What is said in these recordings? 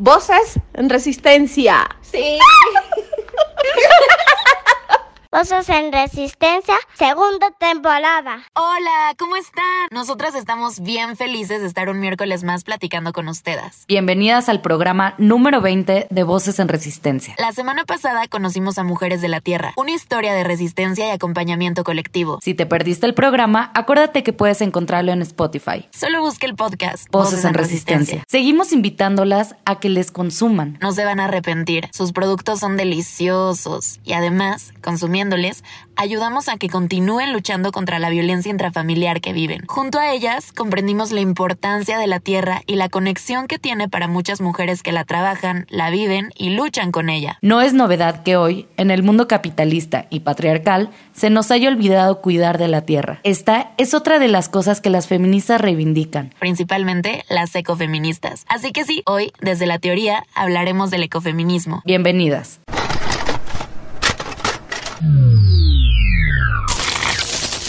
Voces en resistencia. Sí. Voces en Resistencia, segunda temporada. Hola, ¿cómo están? Nosotras estamos bien felices de estar un miércoles más platicando con ustedes. Bienvenidas al programa número 20 de Voces en Resistencia. La semana pasada conocimos a Mujeres de la Tierra, una historia de resistencia y acompañamiento colectivo. Si te perdiste el programa, acuérdate que puedes encontrarlo en Spotify. Solo busque el podcast Voces, en, Resistencia. Seguimos invitándolas a que les consuman. No se van a arrepentir. Sus productos son deliciosos y además, ayudamos a que continúen luchando contra la violencia intrafamiliar que viven. Junto a ellas, comprendimos la importancia de la tierra y la conexión que tiene para muchas mujeres que la trabajan, la viven y luchan con ella. No es novedad que hoy, en el mundo capitalista y patriarcal, se nos haya olvidado cuidar de la tierra. Esta es otra de las cosas que las feministas reivindican. Principalmente las ecofeministas. Así que sí, hoy, desde la teoría, hablaremos del ecofeminismo. Bienvenidas.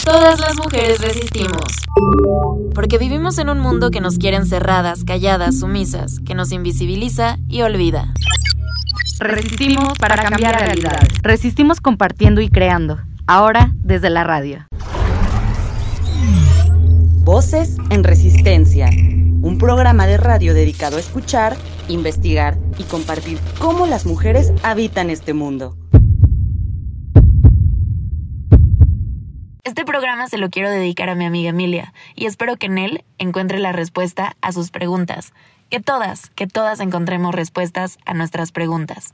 Todas las mujeres resistimos. Porque vivimos en un mundo que nos quiere encerradas, calladas, sumisas, que nos invisibiliza y olvida. Resistimos para cambiar realidades. Resistimos compartiendo y creando. Ahora desde la radio. Voces en Resistencia. Un programa de radio dedicado a escuchar, investigar y compartir cómo las mujeres habitan este mundo. Este programa se lo quiero dedicar a mi amiga Emilia y espero que en él encuentre la respuesta a sus preguntas. Que todas, que todas encontremos respuestas a nuestras preguntas.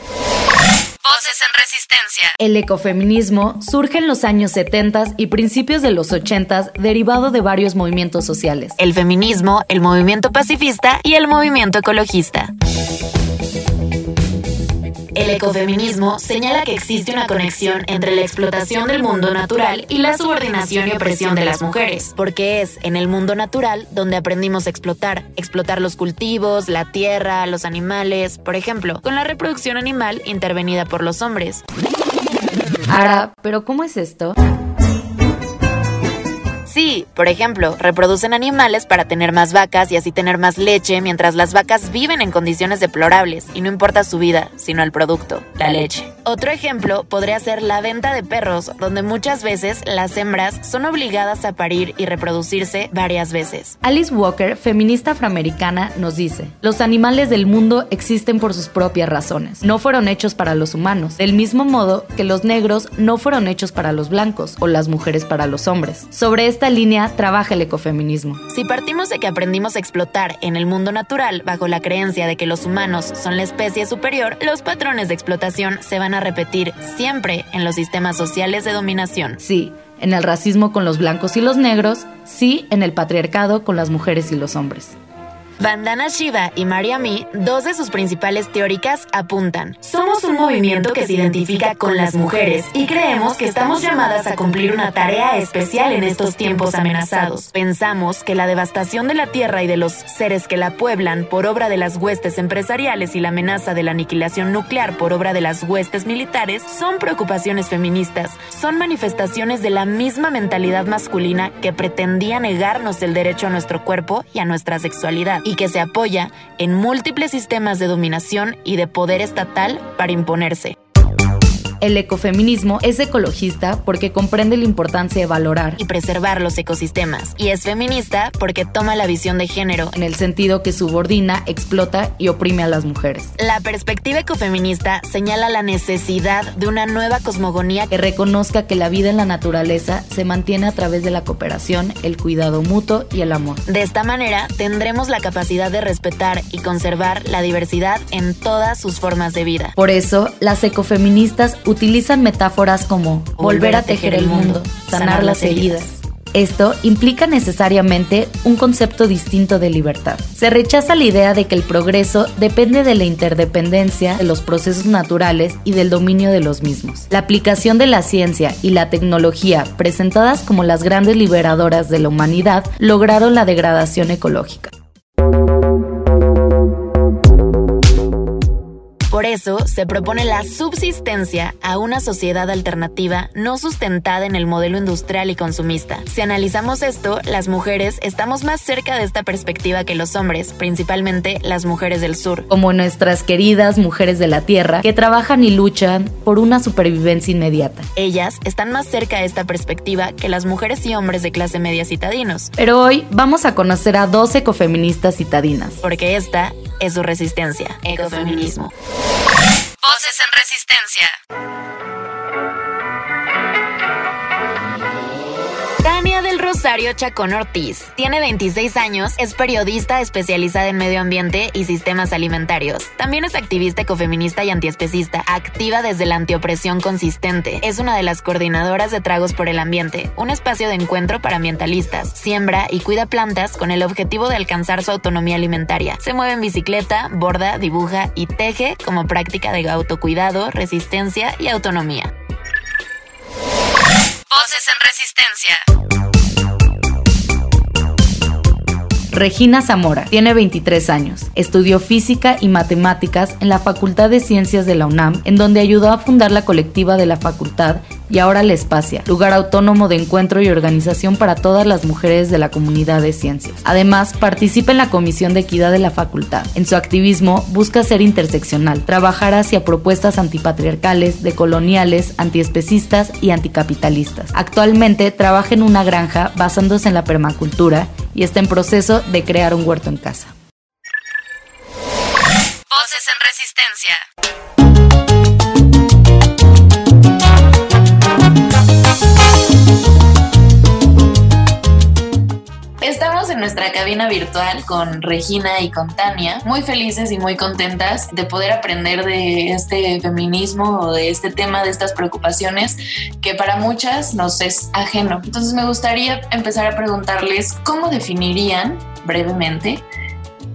Voces en resistencia. El ecofeminismo surge en los años 70 y principios de los 80 derivado de varios movimientos sociales. El feminismo, el movimiento pacifista y el movimiento ecologista. El ecofeminismo señala que existe una conexión entre la explotación del mundo natural y la subordinación y opresión de las mujeres, porque es en el mundo natural donde aprendimos a explotar, explotar los cultivos, la tierra, los animales, por ejemplo, con la reproducción animal intervenida por los hombres. Ahora, ¿pero cómo es esto? Sí, por ejemplo, reproducen animales para tener más vacas y así tener más leche, mientras las vacas viven en condiciones deplorables y no importa su vida, sino el producto, la leche. Otro ejemplo podría ser la venta de perros, donde muchas veces las hembras son obligadas a parir y reproducirse varias veces. Alice Walker, feminista afroamericana, nos dice, los animales del mundo existen por sus propias razones, no fueron hechos para los humanos, del mismo modo que los negros no fueron hechos para los blancos o las mujeres para los hombres. Sobre esta línea trabaja el ecofeminismo. Si partimos de que aprendimos a explotar en el mundo natural bajo la creencia de que los humanos son la especie superior, los patrones de explotación se van a repetir siempre en los sistemas sociales de dominación. Sí, en el racismo con los blancos y los negros, sí, en el patriarcado con las mujeres y los hombres. Vandana Shiva y Mariami, dos de sus principales teóricas, apuntan. Somos un movimiento que se identifica con las mujeres y creemos que estamos llamadas a cumplir una tarea especial en estos tiempos amenazados. Pensamos que la devastación de la tierra y de los seres que la pueblan por obra de las huestes empresariales y la amenaza de la aniquilación nuclear por obra de las huestes militares son preocupaciones feministas, son manifestaciones de la misma mentalidad masculina que pretendía negarnos el derecho a nuestro cuerpo y a nuestra sexualidad y que se apoya en múltiples sistemas de dominación y de poder estatal para imponerse. El ecofeminismo es ecologista porque comprende la importancia de valorar y preservar los ecosistemas, y es feminista porque toma la visión de género en el sentido que subordina, explota y oprime a las mujeres. La perspectiva ecofeminista señala la necesidad de una nueva cosmogonía que reconozca que la vida en la naturaleza se mantiene a través de la cooperación, el cuidado mutuo y el amor. De esta manera tendremos la capacidad de respetar y conservar la diversidad en todas sus formas de vida. Por eso, las ecofeministas utilizan metáforas como volver a tejer el mundo, sanar las heridas, Esto implica necesariamente un concepto distinto de libertad. Se rechaza la idea de que el progreso depende de la interdependencia de los procesos naturales y del dominio de los mismos. La aplicación de la ciencia y la tecnología, presentadas como las grandes liberadoras de la humanidad, lograron la degradación ecológica. Por eso se propone la subsistencia a una sociedad alternativa no sustentada en el modelo industrial y consumista. Si analizamos esto, las mujeres estamos más cerca de esta perspectiva que los hombres, principalmente las mujeres del sur. Como nuestras queridas mujeres de la Tierra, que trabajan y luchan por una supervivencia inmediata. Ellas están más cerca de esta perspectiva que las mujeres y hombres de clase media citadinos. Pero hoy vamos a conocer a dos ecofeministas citadinas. Porque esta es su resistencia, ecofeminismo. Voces en Resistencia. Tania del Rosario Chacón Ortiz tiene 26 años, es periodista especializada en medio ambiente y sistemas alimentarios. También es activista ecofeminista y antiespecista, activa desde la antiopresión consistente. Es una de las coordinadoras de Tragos por el Ambiente, un espacio de encuentro para ambientalistas. Siembra y cuida plantas con el objetivo de alcanzar su autonomía alimentaria. Se mueve en bicicleta, borda, dibuja y teje como práctica de autocuidado, resistencia y autonomía. Voces en Resistencia. Regina Zamora tiene 23 años. Estudió física y matemáticas en la Facultad de Ciencias de la UNAM, en donde ayudó a fundar la colectiva de la facultad y ahora la Espacia, lugar autónomo de encuentro y organización para todas las mujeres de la comunidad de ciencias. Además, participa en la Comisión de Equidad de la facultad. En su activismo busca ser interseccional, trabajar hacia propuestas antipatriarcales, decoloniales, antiespecistas y anticapitalistas. Actualmente trabaja en una granja basándose en la permacultura y está en proceso de crear un huerto en casa. Voces en Resistencia. Nuestra cabina virtual con Regina y con Tania, muy felices y muy contentas de poder aprender de este feminismo o de este tema, de estas preocupaciones que para muchas nos es ajeno. Entonces me gustaría empezar a preguntarles cómo definirían brevemente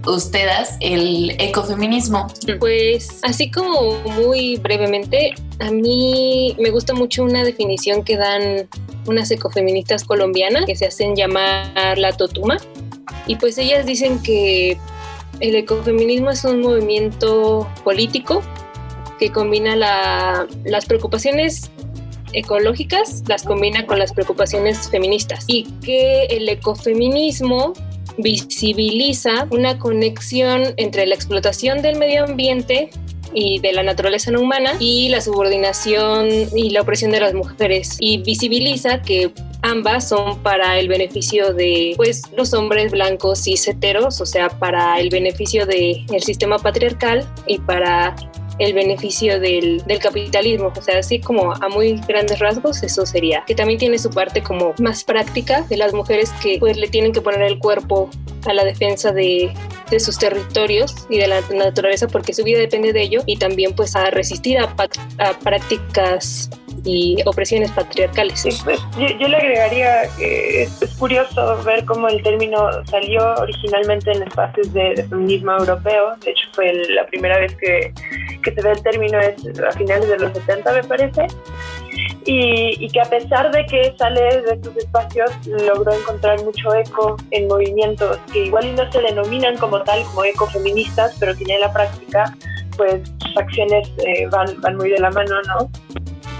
ustedes el ecofeminismo. Pues así como muy brevemente, a mí me gusta mucho una definición que dan unas ecofeministas colombianas que se hacen llamar la Totuma. Y pues ellas dicen que el ecofeminismo es un movimiento político que combina la- las preocupaciones ecológicas, las combina con las preocupaciones feministas. Y que el ecofeminismo visibiliza una conexión entre la explotación del medio ambiente y de la naturaleza no humana y la subordinación y la opresión de las mujeres. Y visibiliza que ambas son para el beneficio de pues los hombres blancos y heteros, o sea, para el beneficio del sistema patriarcal y para el beneficio del, del capitalismo, o sea, así como a muy grandes rasgos, eso sería. Que también tiene su parte como más práctica de las mujeres que pues le tienen que poner el cuerpo a la defensa de, de sus territorios y de la naturaleza porque su vida depende de ello y también pues a resistir a, a prácticas y opresiones patriarcales. Pues, yo, yo le agregaría que es, curioso ver cómo el término salió originalmente en espacios de, feminismo europeo. De hecho, fue el- la primera vez que, que se ve el término es a finales de los 70, me parece. Y, que a pesar de que sale de estos espacios, logró encontrar mucho eco en movimientos que igual no se denominan como tal, como ecofeministas, pero que ya en la práctica, pues sus acciones eh, van, van muy de la mano, ¿no?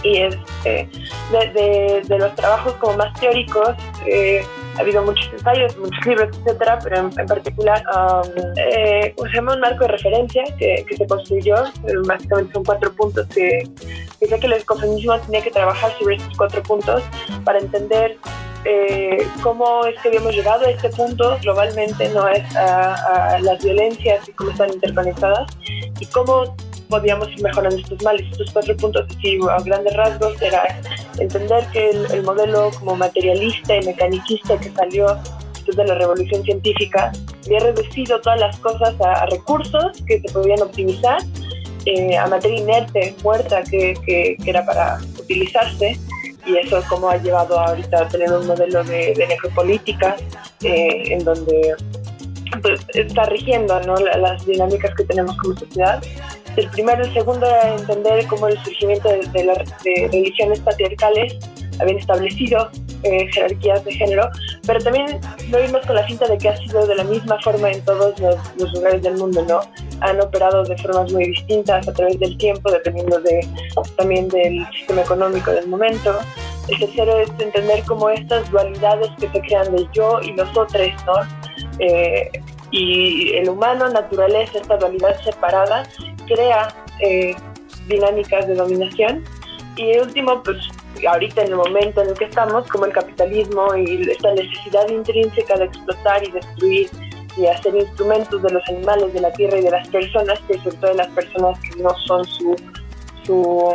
Y este, de, de, de los trabajos como más teóricos eh, ha habido muchos ensayos, muchos libros, etcétera, pero en, en particular um, eh, llama un marco de referencia que, que se construyó, eh, básicamente son cuatro puntos que dice que el ecofeminismo tenía que trabajar sobre estos cuatro puntos para entender eh, cómo es que habíamos llegado a este punto globalmente, no es a, a las violencias y cómo están interconectadas y cómo podíamos ir mejorando estos males. Estos cuatro puntos, así a grandes rasgos, era entender que el, el modelo como materialista y mecanicista que salió después de la revolución científica había reducido todas las cosas a, recursos que se podían optimizar, eh, a materia inerte, muerta, que, era para utilizarse y eso como ha llevado ahorita a tener un modelo de, necropolítica eh, en donde pues, está rigiendo ¿no? las dinámicas que tenemos como sociedad. El primero, el segundo era entender cómo el surgimiento de, de religiones patriarcales habían establecido eh, jerarquías de género, pero también lo vimos con la cinta de que ha sido de la misma forma en todos los, lugares del mundo, ¿no? Han operado de formas muy distintas a través del tiempo, dependiendo de, también del sistema económico del momento. El tercero es entender cómo estas dualidades que se crean del yo y los otros, ¿no? Eh, y el humano, naturaleza, esta dualidad separada, crea eh, dinámicas de dominación. Y último, pues ahorita en el momento en el que estamos, como el capitalismo y esta necesidad intrínseca de explotar y destruir y hacer instrumentos de los animales, de la tierra y de las personas, que sobre todo de las personas que no son su, su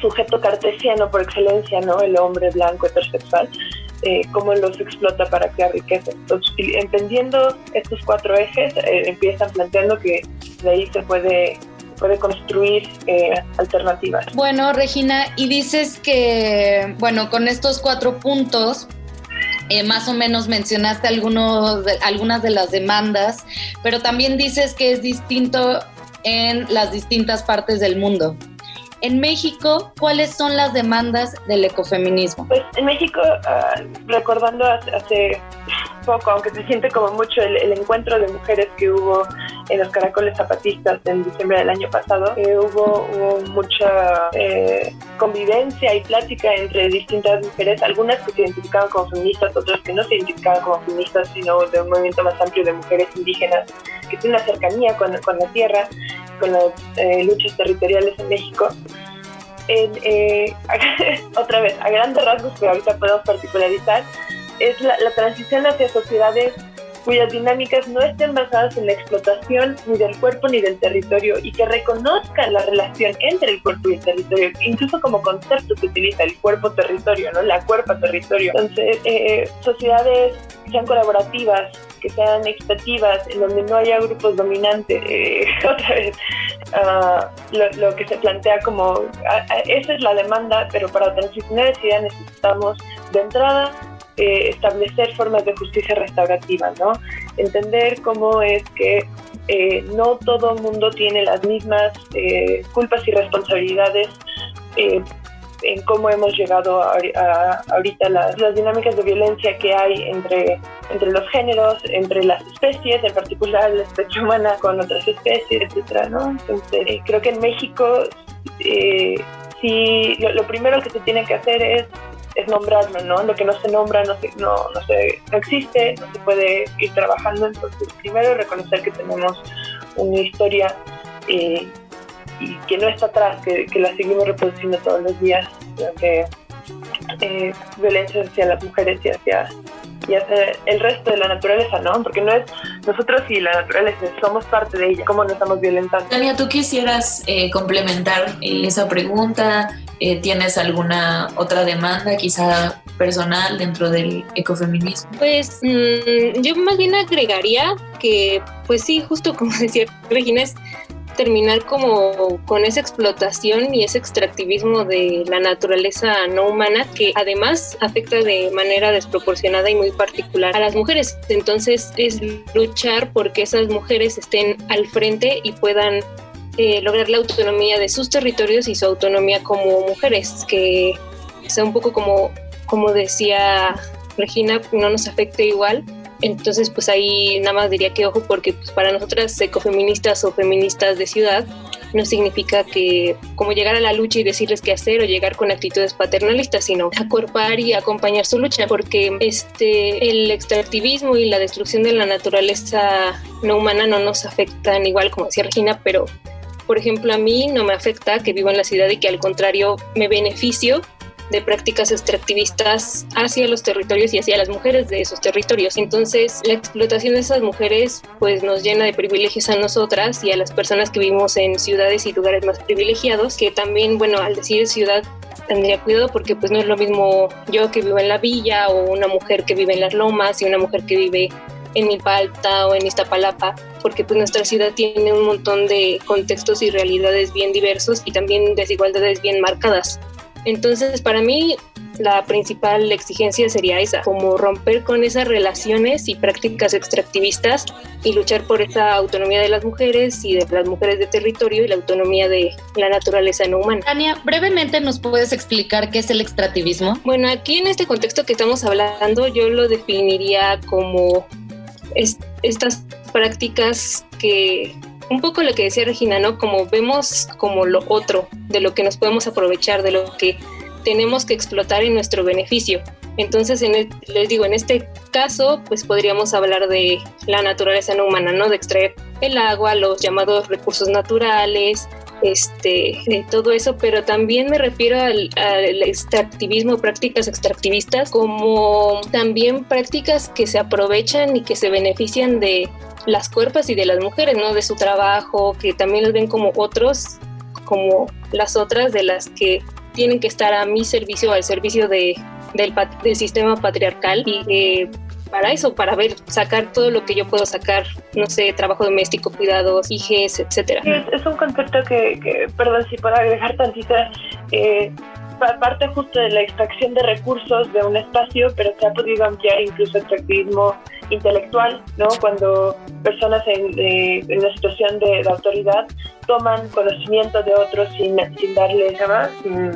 sujeto cartesiano por excelencia, ¿no? El hombre blanco heterosexual, eh, cómo los explota para crear riqueza. Entonces, entendiendo estos cuatro ejes, eh, empiezan planteando que de ahí se puede puede construir eh, alternativas. Bueno, Regina, y dices que, bueno, con estos cuatro puntos, eh, más o menos mencionaste algunos algunas de las demandas, pero también dices que es distinto en las distintas partes del mundo. En México, ¿cuáles son las demandas del ecofeminismo? Pues en México, ah, recordando hace, aunque se siente como mucho el, encuentro de mujeres que hubo en los caracoles zapatistas en diciembre del año pasado, hubo, mucha eh, convivencia y plática entre distintas mujeres, algunas que se identificaban como feministas, otras que no se identificaban como feministas, sino de un movimiento más amplio de mujeres indígenas que tienen una cercanía con, la tierra con las eh, luchas territoriales en México. Eh, otra vez, a grandes rasgos que ahorita podemos particularizar, es la, transición hacia sociedades cuyas dinámicas no estén basadas en la explotación ni del cuerpo ni del territorio y que reconozcan la relación entre el cuerpo y el territorio, incluso como concepto se utiliza el cuerpo-territorio, ¿no? La cuerpa-territorio. Entonces, eh, sociedades que sean colaborativas, que sean expectativas, en donde no haya grupos dominantes. Eh, otra vez, ah, lo, que se plantea como, esa es la demanda, pero para transicionar esa idea necesitamos de entrada eh, establecer formas de justicia restaurativa, ¿no? Entender cómo es que eh, no todo mundo tiene las mismas culpas y responsabilidades en cómo hemos llegado a, ahorita las, dinámicas de violencia que hay entre, entre los géneros, entre las especies, en particular la especie humana con otras especies, etcétera, ¿no? Entonces, creo que en México eh, sí, lo, primero que se tiene que hacer es es nombrarlo, ¿no? Lo que no se nombra no, se, no, no, se, no existe, no se puede ir trabajando. Entonces, primero reconocer que tenemos una historia eh, y que no está atrás, que, la seguimos reproduciendo todos los días, que eh, violencia hacia las mujeres y hacia, y hacia el resto de la naturaleza, ¿no? Porque no es nosotros y la naturaleza, somos parte de ella, ¿cómo nos estamos violentando? Tania, ¿tú quisieras eh, complementar eh, esa pregunta? ¿Tienes alguna otra demanda, quizá personal, dentro del ecofeminismo? Pues mm, yo más bien agregaría que, pues sí, justo como decía Regina, es terminar como con esa explotación y ese extractivismo de la naturaleza no humana que además afecta de manera desproporcionada y muy particular a las mujeres. Entonces es luchar porque esas mujeres estén al frente y puedan eh, lograr la autonomía de sus territorios y su autonomía como mujeres, que sea un poco como, como decía Regina, no nos afecte igual, entonces, pues ahí nada más diría que ojo porque pues, para nosotras ecofeministas o feministas de ciudad no significa que como llegar a la lucha y decirles qué hacer o llegar con actitudes paternalistas, sino acuerpar y acompañar su lucha, porque este el extractivismo y la destrucción de la naturaleza no humana no nos afectan igual como decía Regina, pero por ejemplo a mí no me afecta que vivo en la ciudad y que al contrario me beneficio de prácticas extractivistas hacia los territorios y hacia las mujeres de esos territorios. Entonces, la explotación de esas mujeres pues nos llena de privilegios a nosotras y a las personas que vivimos en ciudades y lugares más privilegiados, que también, bueno, al decir ciudad tendría cuidado porque pues no es lo mismo yo que vivo en la villa o una mujer que vive en las lomas y una mujer que vive en Mipalta o en Iztapalapa, porque pues nuestra ciudad tiene un montón de contextos y realidades bien diversos y también desigualdades bien marcadas. Entonces, para mí, la principal exigencia sería esa, como romper con esas relaciones y prácticas extractivistas y luchar por esa autonomía de las mujeres y de las mujeres de territorio y la autonomía de la naturaleza no humana. Tania, brevemente nos puedes explicar qué es el extractivismo. Bueno, aquí en este contexto que estamos hablando, yo lo definiría como estas prácticas que un poco lo que decía Regina, ¿no? Como vemos como lo otro, de lo que nos podemos aprovechar, de lo que tenemos que explotar en nuestro beneficio. Entonces, en les digo, en este caso, pues podríamos hablar de la naturaleza no humana, ¿no? De extraer el agua, los llamados recursos naturales, este, todo eso, pero también me refiero al, al, extractivismo, prácticas extractivistas, como también prácticas que se aprovechan y que se benefician de las cuerpos y de las mujeres, ¿no? De su trabajo, que también los ven como otros, como las otras de las que tienen que estar a mi servicio, al servicio de, del, del sistema patriarcal y eh, para eso, para ver, sacar todo lo que yo puedo sacar, no sé, trabajo doméstico, cuidados, hijes, etcétera. Es, un concepto que, perdón, si puedo agregar tantita, eh, parte justo de la extracción de recursos de un espacio, pero se ha podido ampliar incluso extractivismo intelectual, ¿no? Cuando personas en, eh, en una situación de, autoridad toman conocimiento de otros sin, sin darle, sin,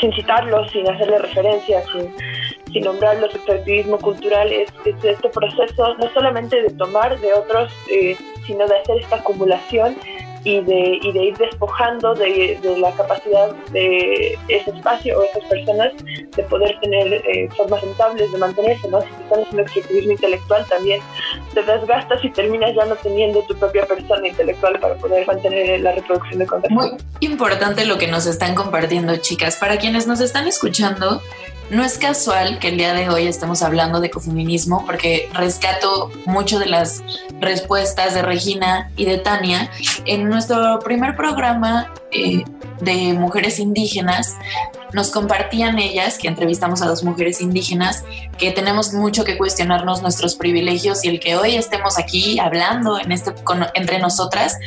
sin citarlos, sin hacerle referencias, sin, sin nombrarlos, extractivismo cultural es, este proceso no solamente de tomar de otros, eh, sino de hacer esta acumulación y de, y de ir despojando de, de, la capacidad de ese espacio o esas personas de poder tener eh, formas rentables de mantenerse, ¿no? Si estás haciendo extractivismo intelectual también te desgastas y terminas ya no teniendo tu propia persona intelectual para poder mantener la reproducción de contenido. Muy importante lo que nos están compartiendo, chicas. Para quienes nos están escuchando, no es casual que el día de hoy estemos hablando de ecofeminismo porque rescato mucho de las respuestas de Regina y de Tania. En nuestro primer programa eh, de mujeres indígenas, nos compartían ellas, que entrevistamos a dos mujeres indígenas, que tenemos mucho que cuestionarnos nuestros privilegios y el que hoy estemos aquí hablando en este, entre nosotras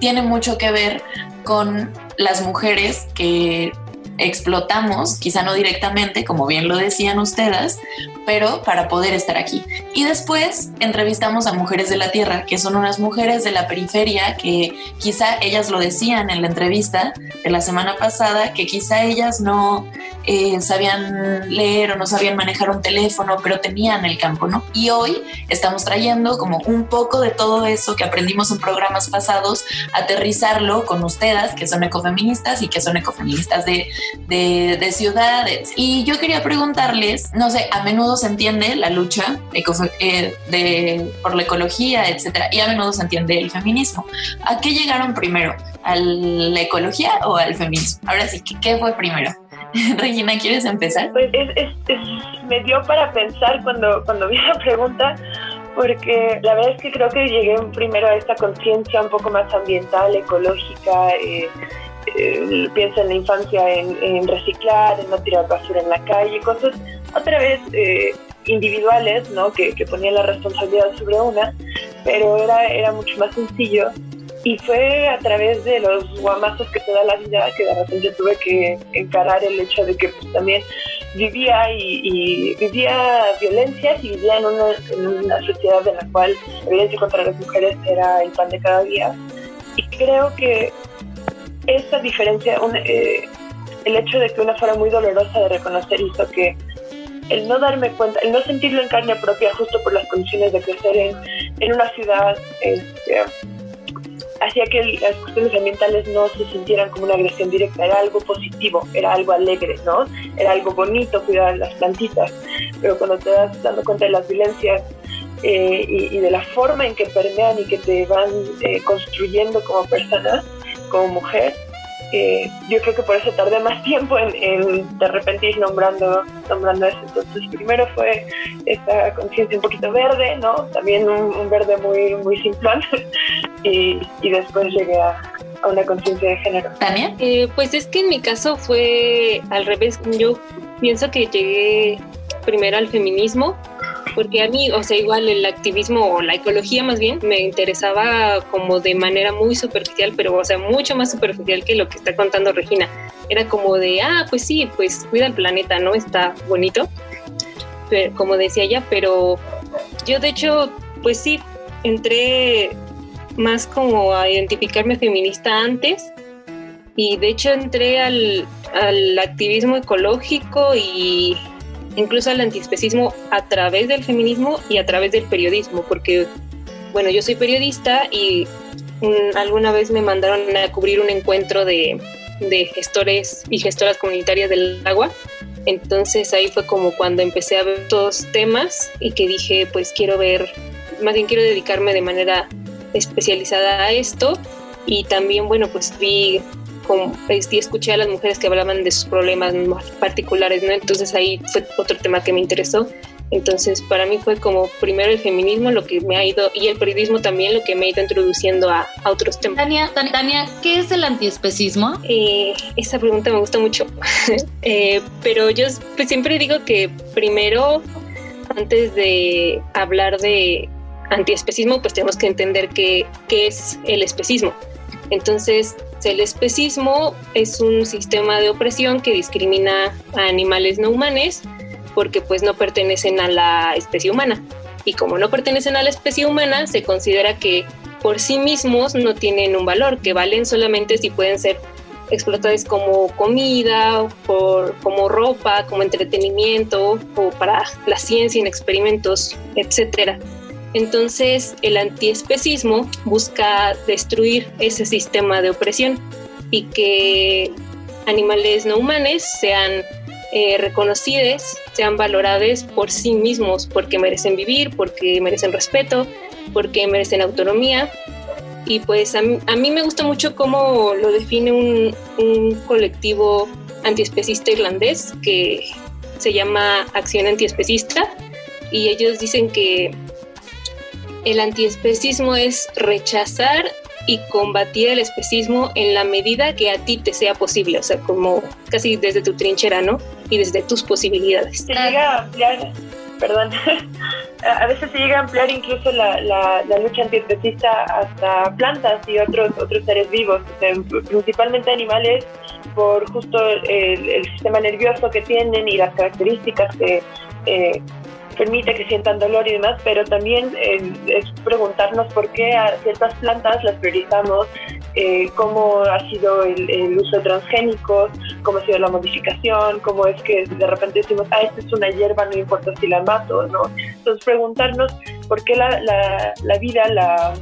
tiene mucho que ver con las mujeres que explotamos, quizá no directamente, como bien lo decían ustedes, pero para poder estar aquí. Y después entrevistamos a Mujeres de la Tierra, que son unas mujeres de la periferia que quizá ellas lo decían en la entrevista de la semana pasada, que quizá ellas no eh, sabían leer o no sabían manejar un teléfono, pero tenían el campo, ¿no? Y hoy estamos trayendo como un poco de todo eso que aprendimos en programas pasados, aterrizarlo con ustedes, que son ecofeministas y que son ecofeministas de, de, ciudades. Y yo quería preguntarles, no sé, a menudo se entiende la lucha eh, de, por la ecología, etcétera, y a menudo se entiende el feminismo. ¿A qué llegaron primero? ¿A la ecología o al feminismo? Ahora sí, ¿qué fue primero? Regina, ¿quieres empezar? Pues es, me dio para pensar cuando, cuando vi la pregunta, porque la verdad es que creo que llegué primero a esta conciencia un poco más ambiental, ecológica, eh, eh, piensa en la infancia en, reciclar, en no tirar basura en la calle, cosas otra vez eh, individuales, ¿no? Que, que, ponían la responsabilidad sobre una, pero era, era mucho más sencillo. Y fue a través de los guamazos que te da la vida que de repente tuve que encarar el hecho de que pues, también vivía y, vivía violencias y vivía en una, en una sociedad en la cual la violencia contra las mujeres era el pan de cada día. Y creo que esta diferencia, eh, el hecho de que una fuera muy dolorosa de reconocer hizo que el no darme cuenta, el no sentirlo en carne propia justo por las condiciones de crecer en, en una ciudad, este, hacía que las cuestiones ambientales no se sintieran como una agresión directa, era algo positivo, era algo alegre, ¿no? Era algo bonito cuidar las plantitas, pero cuando te das dando cuenta de las violencias eh, y, de la forma en que permean y que te van eh, construyendo como persona, como mujer, eh, yo creo que por eso tardé más tiempo en, de repente ir nombrando, nombrando eso. Entonces, primero fue esta conciencia un poquito verde, ¿no? También un, verde muy, muy simplón. y, y después llegué a, a una conciencia de género. ¿Tania? Eh, pues es que en mi caso fue al revés. Yo pienso que llegué primero al feminismo porque a mí, o sea, igual el activismo o la ecología más bien me interesaba como de manera muy superficial, pero o sea, mucho más superficial que lo que está contando Regina. Era como de, ah, pues sí, pues cuida el planeta, ¿no? Está bonito, como decía ella, pero yo de hecho, pues sí, entré más como a identificarme feminista antes y de hecho entré al, al activismo ecológico y incluso al antiespecismo a través del feminismo y a través del periodismo, porque, bueno, yo soy periodista y alguna vez me mandaron a cubrir un encuentro de, de gestores y gestoras comunitarias del agua. Entonces ahí fue como cuando empecé a ver todos temas y que dije, pues quiero ver, más bien quiero dedicarme de manera especializada a esto. Y también, bueno, pues vi y escuché a las mujeres que hablaban de sus problemas particulares, ¿no? Entonces ahí fue otro tema que me interesó. Entonces, para mí fue como primero el feminismo lo que me ha ido, y el periodismo también lo que me ha ido introduciendo a, otros temas. Tania, Tania, ¿qué es el antiespecismo? Eh, esa pregunta me gusta mucho, eh, pero yo pues, siempre digo que primero, antes de hablar de antiespecismo, pues tenemos que entender qué, qué es el especismo. Entonces, el especismo es un sistema de opresión que discrimina a animales no humanos porque pues no pertenecen a la especie humana. Y como no pertenecen a la especie humana, se considera que por sí mismos no tienen un valor, que valen solamente si pueden ser explotados como comida, por, como ropa, como entretenimiento o para la ciencia en experimentos, etcétera. Entonces, el antiespecismo busca destruir ese sistema de opresión y que animales no humanos sean eh, reconocidos, sean valorados por sí mismos, porque merecen vivir, porque merecen respeto, porque merecen autonomía. Y pues a mí, me gusta mucho cómo lo define un, un colectivo antiespecista irlandés que se llama Acción Antiespecista y ellos dicen que el antiespecismo es rechazar y combatir el especismo en la medida que a ti te sea posible, o sea, como casi desde tu trinchera, ¿no? Y desde tus posibilidades. Se llega a ampliar, perdón, a veces se llega a ampliar incluso la, la, lucha antiespecista hasta plantas y otros, otros seres vivos, principalmente animales, por justo el, sistema nervioso que tienen y las características que... Eh, permite que sientan dolor y demás, pero también eh, es preguntarnos por qué a ciertas plantas las priorizamos, eh, cómo ha sido el, uso de transgénicos, cómo ha sido la modificación, cómo es que de repente decimos, ah, esta es una hierba, no importa si la mato, ¿no? Entonces preguntarnos por qué la, la, la vida la,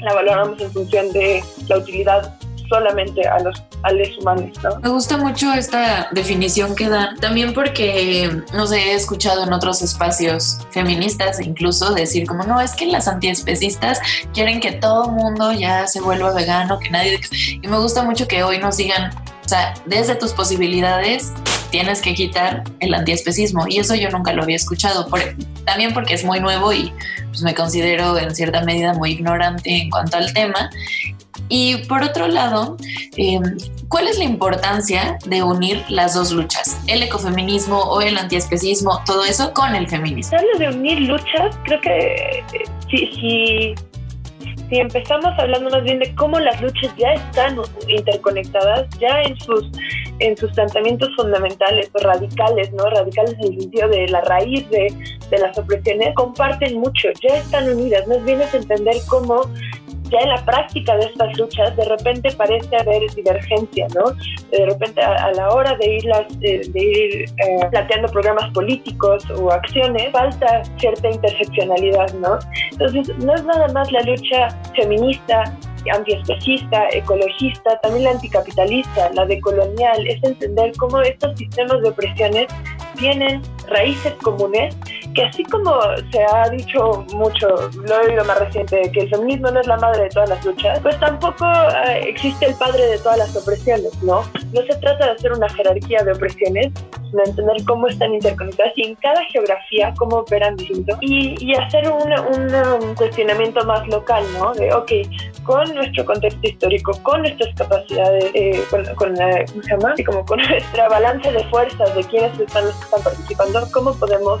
la valoramos en función de la utilidad solamente a los, a humanos. ¿no? Me gusta mucho esta definición que dan, también porque, no sé, he escuchado en otros espacios feministas incluso decir como, no, es que las antiespecistas quieren que todo mundo ya se vuelva vegano, que nadie... Y me gusta mucho que hoy nos digan, o sea, desde tus posibilidades tienes que quitar el antiespecismo y eso yo nunca lo había escuchado, por, también porque es muy nuevo y pues me considero en cierta medida muy ignorante en cuanto al tema y por otro lado, em, ¿cuál es la importancia de unir las dos luchas? El ecofeminismo o el antiespecismo, todo eso con el feminismo. Hablo de unir luchas, creo que eh, si, si, si empezamos hablando más bien de cómo las luchas ya están interconectadas, ya en sus en sus planteamientos fundamentales o radicales, ¿no? Radicales en el sentido de la raíz de, de las opresiones, comparten mucho, ya están unidas, más bien es entender cómo ya en la práctica de estas luchas de repente parece haber divergencia, ¿no? De repente a, la hora de, irlas, eh, de ir eh, planteando programas políticos o acciones, falta cierta interseccionalidad, ¿no? Entonces, no es nada más la lucha feminista antiespecista, ecologista, también la anticapitalista, la decolonial, es entender cómo estos sistemas de opresiones tienen raíces comunes que así como se ha dicho mucho, lo he oído más reciente, que el feminismo no es la madre de todas las luchas, pues tampoco eh, existe el padre de todas las opresiones, ¿no? No se trata de hacer una jerarquía de opresiones, ¿no? entender cómo están interconectadas y en cada geografía cómo operan distinto y, y hacer un, un, cuestionamiento más local, ¿no? De, ok, con nuestro contexto histórico, con nuestras capacidades, eh, con, con la, ¿cómo se llama? como con nuestra balance de fuerzas de quienes están están participando, cómo podemos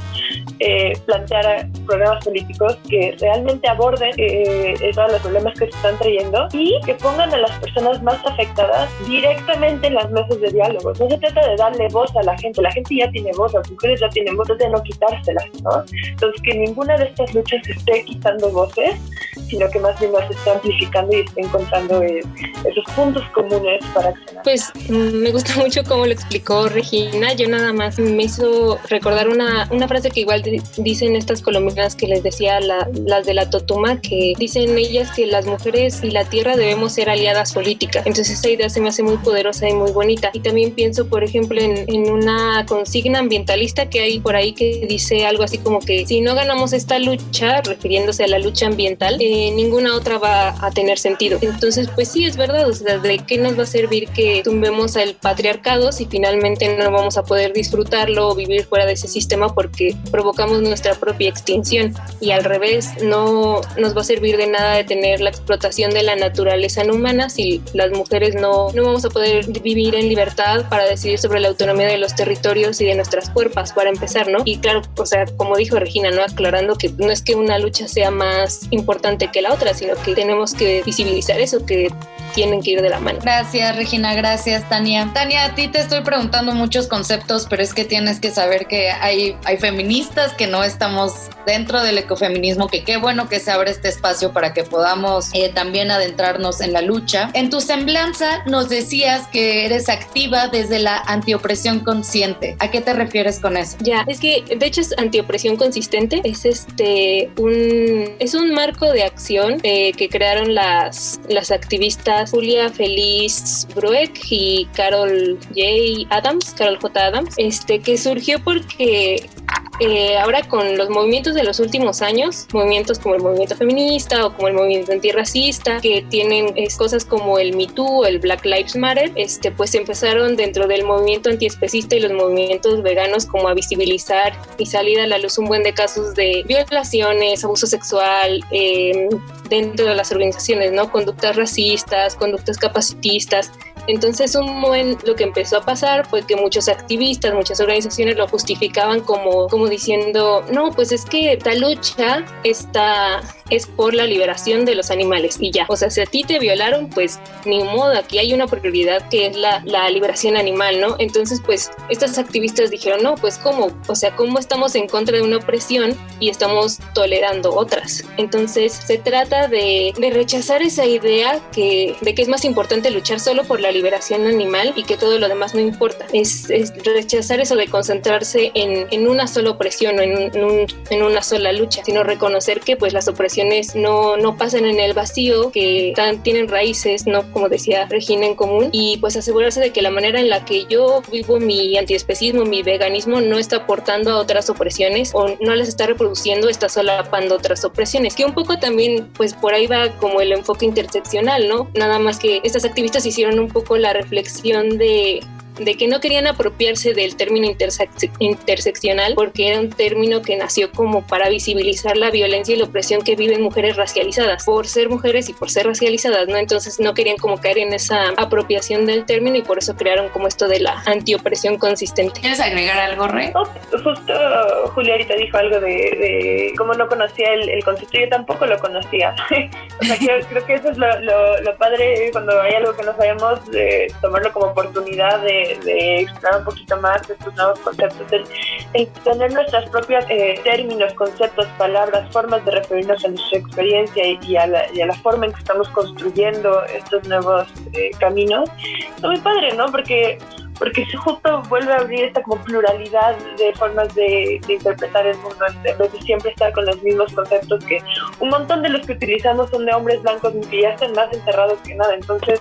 eh, plantear programas políticos que realmente aborden eh, todos los problemas que se están trayendo y que pongan a las personas más afectadas directamente en las mesas de diálogo. No se trata de darle voz a la gente, la gente ya tiene voz, las mujeres ya tienen voz, de no quitárselas, ¿no? Entonces, que ninguna de estas luchas esté quitando voces, sino que más bien las esté amplificando y encontrando eh, esos puntos comunes para accionar. Pues mm, me gusta mucho cómo lo explicó Regina. Yo nada más me hizo recordar una, una frase que igual dicen estas colombianas que les decía las de la Totuma, que dicen ellas que las mujeres y la tierra debemos ser aliadas políticas. Entonces esa idea se me hace muy poderosa y muy bonita. Y también pienso, por ejemplo, en, en una consigna ambientalista que hay por ahí que dice algo así como que si no ganamos esta lucha, refiriéndose a la lucha ambiental, eh, ninguna otra va a tener sentido. Entonces, pues sí, es verdad. O sea, ¿de qué nos va a servir que tumbemos al patriarcado si finalmente no vamos a poder disfrutarlo o vivir fuera de ese sistema porque provocamos nuestra propia extinción? Y al revés, no nos va a servir de nada de tener la explotación de la naturaleza no humana si las mujeres no, no vamos a poder vivir en libertad para decidir sobre la autonomía de los territorios y de nuestras cuerpas, para empezar, ¿no? Y claro, o sea, como dijo Regina, ¿no? Aclarando que no es que una lucha sea más importante que la otra, sino que tenemos que visibilizar eso, que tienen que ir de la mano. Gracias, Regina, gracias, Tania. Tania, a ti te estoy preguntando muchos conceptos, pero es que tienes que saber que hay, hay feministas que no estamos dentro del ecofeminismo, que qué bueno que se abre este espacio para que podamos eh, también adentrarnos en la lucha. En tu semblanza nos decías que eres activa desde la antiopresión consciente. ¿A qué te refieres con eso? Ya, es que de hecho es antiopresión consistente, es este un es un marco de acción eh, que crearon las las activistas Julia Feliz Brueck y Carol J. Adams, Carol J. Adams, este que surgió porque eh, ahora con los movimientos de los últimos años, movimientos como el movimiento feminista o como el movimiento antirracista, que tienen cosas como el Me Too, el Black Lives Matter, este, pues empezaron dentro del movimiento antiespecista y los movimientos veganos como a visibilizar y salir a la luz un buen de casos de violaciones, abuso sexual, eh, dentro de las organizaciones, ¿no? Conductas racistas, conductas capacitistas, entonces, un buen, lo que empezó a pasar fue que muchos activistas, muchas organizaciones lo justificaban como, como diciendo, no, pues es que esta lucha está, es por la liberación de los animales y ya. O sea, si a ti te violaron, pues ni modo, aquí hay una prioridad que es la, la liberación animal, ¿no? Entonces, pues estas activistas dijeron, no, pues cómo, o sea, cómo estamos en contra de una opresión y estamos tolerando otras. Entonces, se trata de, de rechazar esa idea que, de que es más importante luchar solo por la liberación animal y que todo lo demás no importa. Es, rechazar eso de concentrarse en, en una sola opresión o en, en, una sola lucha, sino reconocer que pues las opresiones no, no pasan en el vacío, que tienen raíces, no como decía Regina en común, y pues asegurarse de que la manera en la que yo vivo mi antiespecismo, mi veganismo, no está aportando a otras opresiones o no las está reproduciendo, está solapando otras opresiones, que un poco también pues por ahí va como el enfoque interseccional, ¿no? Nada más que estas activistas hicieron un poco la reflexión de de que no querían apropiarse del término interseccional porque era un término que nació como para visibilizar la violencia y la opresión que viven mujeres racializadas por ser mujeres y por ser racializadas, ¿no? Entonces no querían como caer en esa apropiación del término y por eso crearon como esto de la antiopresión consistente. ¿Quieres agregar algo, Rey? Oh, justo Julia ahorita dijo algo de, de cómo no conocía el, concepto, yo tampoco lo conocía. o sea, creo, que eso es lo, lo, padre cuando hay algo que no sabemos, de tomarlo como oportunidad de de, explorar un poquito más estos nuevos conceptos, el, tener nuestras propias eh, términos, conceptos, palabras, formas de referirnos a nuestra experiencia y, a, la, forma en que estamos construyendo estos nuevos eh, caminos. Es muy padre, ¿no? Porque porque justo vuelve a abrir esta como pluralidad de formas de, interpretar el mundo, en vez de siempre estar con los mismos conceptos que un montón de los que utilizamos son de hombres blancos que ya están más enterrados que nada, entonces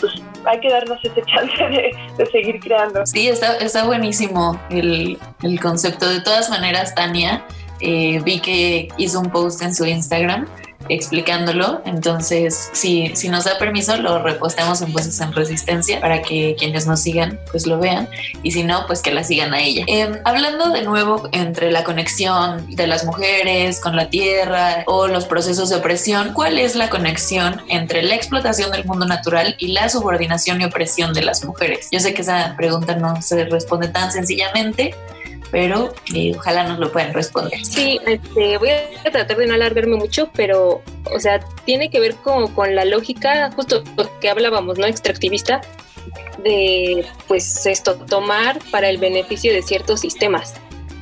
pues hay que darnos ese chance de, seguir creando. Sí, está, está buenísimo el, el concepto. De todas maneras, Tania, eh, vi que hizo un post en su Instagram explicándolo. Entonces, si, si nos da permiso, lo repostemos en Voces en Resistencia para que quienes nos sigan pues lo vean y si no, pues que la sigan a ella. Em, hablando de nuevo entre la conexión de las mujeres con la tierra o los procesos de opresión, ¿cuál es la conexión entre la explotación del mundo natural y la subordinación y opresión de las mujeres? Yo sé que esa pregunta no se responde tan sencillamente, pero eh, ojalá nos lo puedan responder. Sí, este, voy a tratar de no alargarme mucho, pero, o sea, tiene que ver como con la lógica, justo lo que hablábamos, ¿no? Extractivista, de, pues, esto, tomar para el beneficio de ciertos sistemas.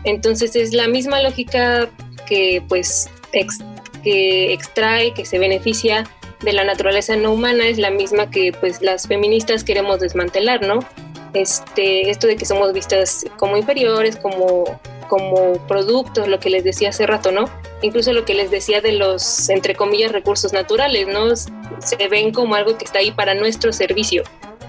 Entonces es la misma lógica que, pues, que extrae, que se beneficia de la naturaleza no humana, es la misma que, pues, las feministas queremos desmantelar, ¿no? Este, esto de que somos vistas como inferiores, como, como productos, lo que les decía hace rato, ¿no? Incluso lo que les decía de los, entre comillas, recursos naturales, ¿no? Se ven como algo que está ahí para nuestro servicio,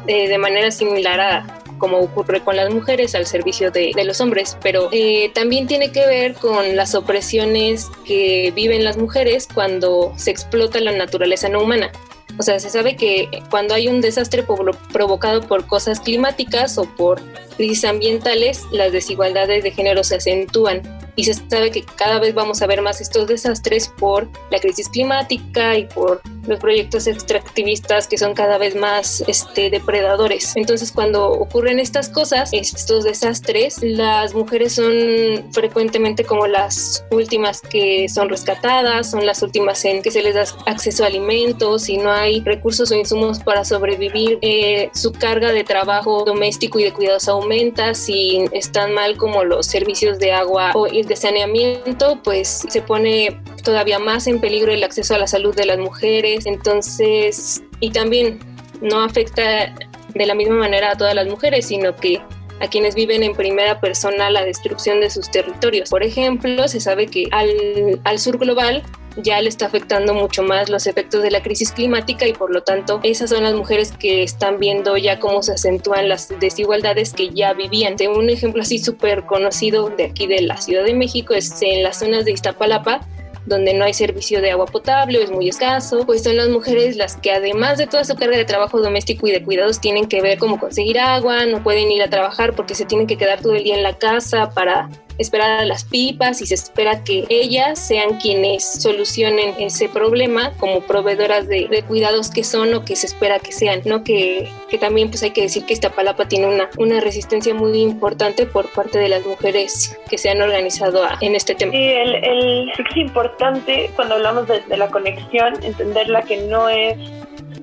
eh, de manera similar a como ocurre con las mujeres al servicio de, de los hombres, pero eh, también tiene que ver con las opresiones que viven las mujeres cuando se explota la naturaleza no humana. O sea, se sabe que cuando hay un desastre provocado por cosas climáticas o por crisis ambientales, las desigualdades de género se acentúan. Y se sabe que cada vez vamos a ver más estos desastres por la crisis climática y por los proyectos extractivistas que son cada vez más este, depredadores. Entonces, cuando ocurren estas cosas, estos desastres, las mujeres son frecuentemente como las últimas que son rescatadas, son las últimas en que se les da acceso a alimentos, si no hay recursos o insumos para sobrevivir, eh, su carga de trabajo doméstico y de cuidados aumenta, si están mal como los servicios de agua o de saneamiento, pues se pone todavía más en peligro el acceso a la salud de las mujeres. Entonces, y también no afecta de la misma manera a todas las mujeres, sino que a quienes viven en primera persona la destrucción de sus territorios. Por ejemplo, se sabe que al, al sur global ya le está afectando mucho más los efectos de la crisis climática y por lo tanto esas son las mujeres que están viendo ya cómo se acentúan las desigualdades que ya vivían. Un ejemplo así súper conocido de aquí de la Ciudad de México es en las zonas de Iztapalapa, donde no hay servicio de agua potable o es muy escaso, pues son las mujeres las que además de toda su carga de trabajo doméstico y de cuidados tienen que ver cómo conseguir agua, no pueden ir a trabajar porque se tienen que quedar todo el día en la casa para esperar a las pipas y se espera que ellas sean quienes solucionen ese problema como proveedoras de, cuidados que son o que se espera que sean, ¿no? Que, que también pues hay que decir que esta palapa tiene una, una resistencia muy importante por parte de las mujeres que se han organizado en este tema. Sí, el, es importante cuando hablamos de, de la conexión, entenderla que no es,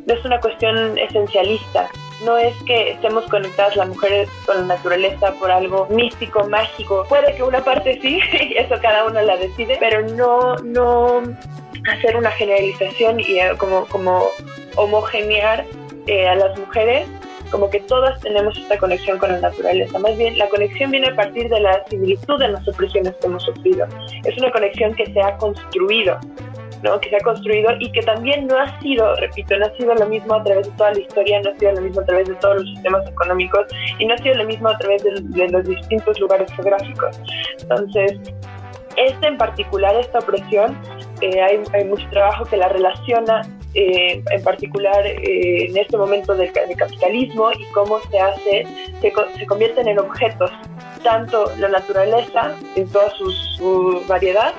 no es una cuestión esencialista, no es que estemos conectadas las mujeres con la naturaleza por algo místico, mágico. Puede que una parte sí, eso cada uno la decide, pero no, no hacer una generalización y eh, como, como homogenear eh, a las mujeres como que todas tenemos esta conexión con la naturaleza. Más bien, la conexión viene a partir de la similitud de las opresiones que hemos sufrido. Es una conexión que se ha construido que se ha construido y que también no ha sido, repito, no ha sido lo mismo a través de toda la historia, no ha sido lo mismo a través de todos los sistemas económicos y no ha sido lo mismo a través de, los distintos lugares geográficos. Entonces, este en particular, esta opresión, eh, hay, mucho trabajo que la relaciona eh, en particular eh, en este momento del, capitalismo y cómo se hace, se, se, convierten en objetos, tanto la naturaleza en toda su, su variedad,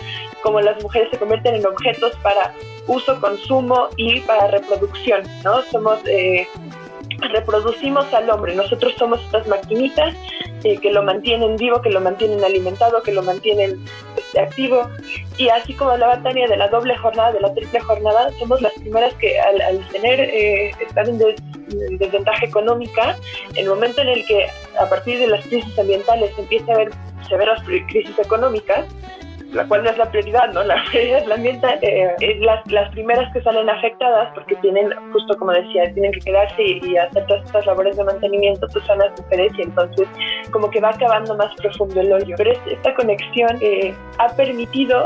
como las mujeres se convierten en objetos para uso, consumo y para reproducción, ¿no? Somos, eh, reproducimos al hombre, nosotros somos estas maquinitas eh, que lo mantienen vivo, que lo mantienen alimentado, que lo mantienen este, activo. Y así como hablaba Tania de la doble jornada, de la triple jornada, somos las primeras que al, tener, eh, estar en, en, desventaja económica, el momento en el que a partir de las crisis ambientales empieza a haber severas crisis económicas, la cual no es la prioridad, ¿no? La prioridad es la ambiental, eh, es las, las primeras que salen afectadas porque tienen, justo como decía, tienen que quedarse y, hacer todas estas labores de mantenimiento, pues son las mujeres y entonces como que va acabando más profundo el hoyo. Pero esta conexión eh, ha permitido,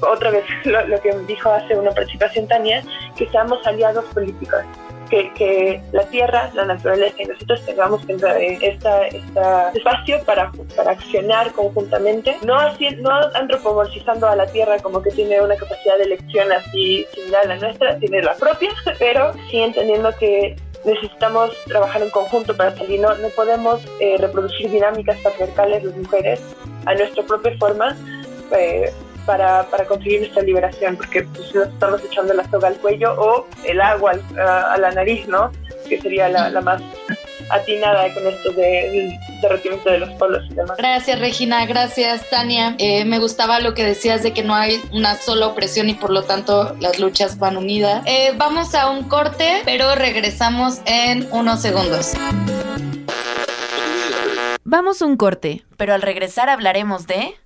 otra vez lo, lo que dijo hace una participación Tania, que seamos aliados políticos que, que la tierra, la naturaleza y nosotros tengamos esta, esta espacio para, para accionar conjuntamente, no, así, no antropomorfizando a la tierra como que tiene una capacidad de elección así similar a la nuestra, tiene la propia, pero sí entendiendo que necesitamos trabajar en conjunto para salir. No, no podemos eh, reproducir dinámicas patriarcales las mujeres a nuestra propia forma eh, para, para, conseguir nuestra liberación, porque pues, nos estamos echando la soga al cuello o el agua a, la nariz, ¿no? Que sería la, la más atinada con esto del derretimiento de los polos y demás. Gracias Regina, gracias Tania. Eh, me gustaba lo que decías de que no hay una sola opresión y por lo tanto las luchas van unidas. Eh, vamos a un corte, pero regresamos en unos segundos. Vamos a un corte, pero al regresar hablaremos de...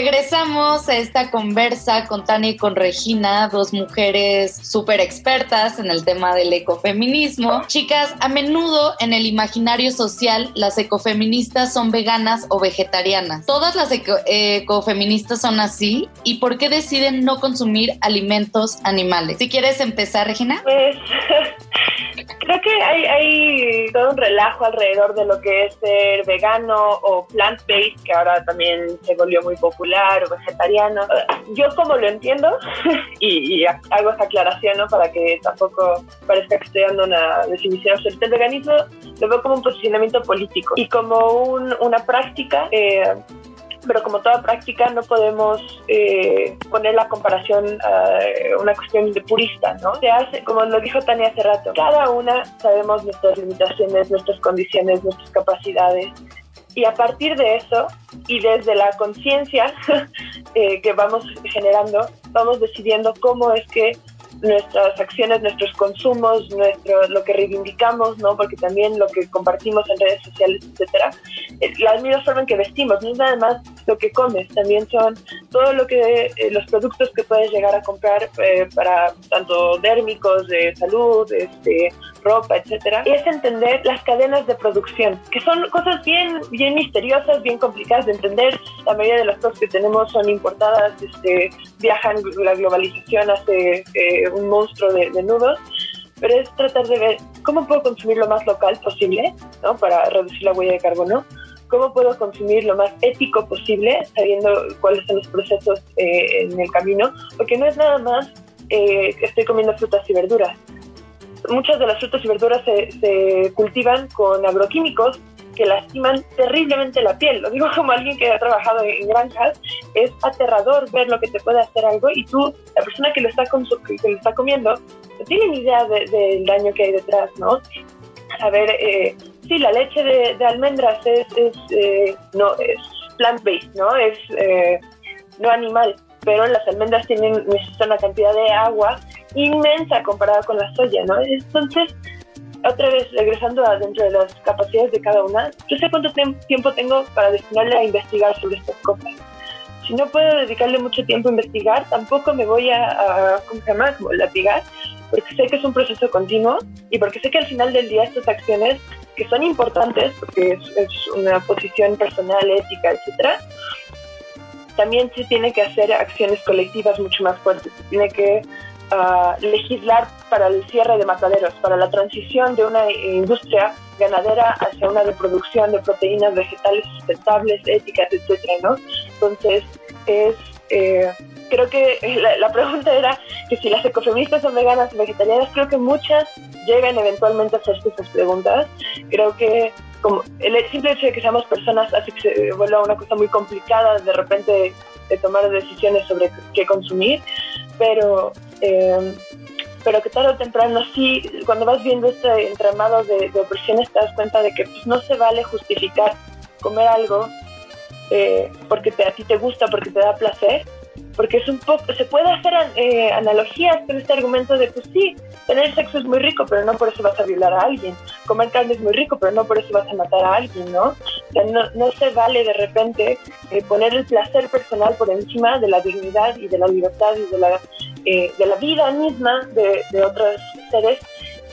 Regresamos a esta conversa con Tania y con Regina, dos mujeres súper expertas en el tema del ecofeminismo. Chicas, a menudo en el imaginario social las ecofeministas son veganas o vegetarianas. ¿Todas las ecofeministas son así? ¿Y por qué deciden no consumir alimentos animales? Si quieres empezar, Regina. Pues creo que hay, hay todo un relajo alrededor de lo que es ser vegano o plant-based, que ahora también se volvió muy popular o vegetariano. Yo como lo entiendo, y, hago esa aclaración ¿no? para que tampoco parezca que estoy dando una definición absoluta, el veganismo lo veo como un posicionamiento político y como una práctica eh, pero como toda práctica no podemos eh, poner la comparación a una cuestión de purista, ¿no? Se hace, como lo dijo Tania hace rato, cada una sabemos nuestras limitaciones, nuestras condiciones, nuestras capacidades, y a partir de eso y desde la conciencia eh, que vamos generando, vamos decidiendo cómo es que nuestras acciones, nuestros consumos, nuestro, lo que reivindicamos, ¿no? Porque también lo que compartimos en redes sociales, etcétera, eh, la misma forma en que vestimos, no es nada más lo que comes, también son todo lo que, eh, los productos que puedes llegar a comprar eh, para tanto dérmicos, de salud, este, ropa, etcétera, es entender las cadenas de producción, que son cosas bien, bien misteriosas, bien complicadas de entender. La mayoría de las cosas que tenemos son importadas, este, viajan, la globalización hace un monstruo de, nudos, pero es tratar de ver cómo puedo consumir lo más local posible, ¿no? Para reducir la huella de carbono, cómo puedo consumir lo más ético posible, sabiendo cuáles son los procesos eh, en el camino, porque no es nada más eh, estoy comiendo frutas y verduras. Muchas de las frutas y verduras se, cultivan con agroquímicos que lastiman terriblemente la piel. Lo digo como alguien que ha trabajado en granjas, es aterrador ver lo que te puede hacer algo y tú, la persona que lo está, que lo está comiendo, no tiene ni idea del daño que hay detrás, ¿no? A ver, eh, sí, la leche de, almendras es, eh, no, es plant-based, ¿no? Es eh, no animal, pero las almendras tienen, necesitan una cantidad de agua inmensa comparada con la soya, ¿no? Entonces, otra vez regresando a dentro de las capacidades de cada una, yo sé cuánto tiempo tengo para destinarle a investigar sobre estas cosas. Si no puedo dedicarle mucho tiempo a investigar, tampoco me voy a, a ¿cómo se llama? Como latigar, porque sé que es un proceso continuo y porque sé que al final del día estas acciones, que son importantes, porque es, es una posición personal, ética, etcétera, también se tiene que hacer acciones colectivas mucho más fuertes. Se tiene que legislar para el cierre de mataderos, para la transición de una industria ganadera hacia una reproducción de proteínas vegetales sustentables, éticas, etcétera, ¿no? Entonces, es, eh, creo que la, pregunta era que si las ecofeministas son veganas o vegetarianas, creo que muchas llegan eventualmente a hacerse esas preguntas. Creo que como el simple hecho de que seamos personas hace que se vuelva una cosa muy complicada de repente de tomar decisiones sobre qué consumir, pero, eh, pero que tarde o temprano sí, cuando vas viendo este entramado de, opresiones te das cuenta de que pues, no se vale justificar comer algo eh, porque a ti te gusta, porque te da placer, porque es un poco, se puede hacer eh, analogías con este argumento de, pues sí, tener sexo es muy rico, pero no por eso vas a violar a alguien, comer carne es muy rico, pero no por eso vas a matar a alguien, ¿no? O sea, no, no se vale de repente eh, poner el placer personal por encima de la dignidad y de la libertad y de la, eh, de la vida misma de, de otros seres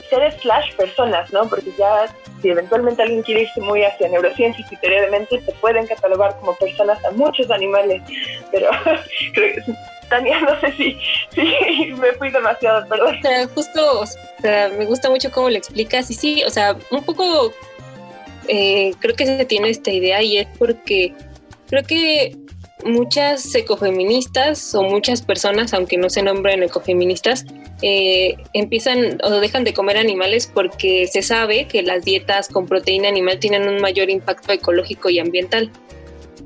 seres slash personas, ¿no? Porque ya si eventualmente alguien quiere irse muy hacia neurociencias y teoría de mente, se pueden catalogar como personas a muchos animales, pero creo que Tania, no sé si, me fui demasiado, perdón. O sea, justo, o sea, me gusta mucho cómo le explicas y sí, o sea, un poco eh, creo que se tiene esta idea y es porque creo que muchas ecofeministas o muchas personas, aunque no se nombren ecofeministas, eh, empiezan o dejan de comer animales porque se sabe que las dietas con proteína animal tienen un mayor impacto ecológico y ambiental.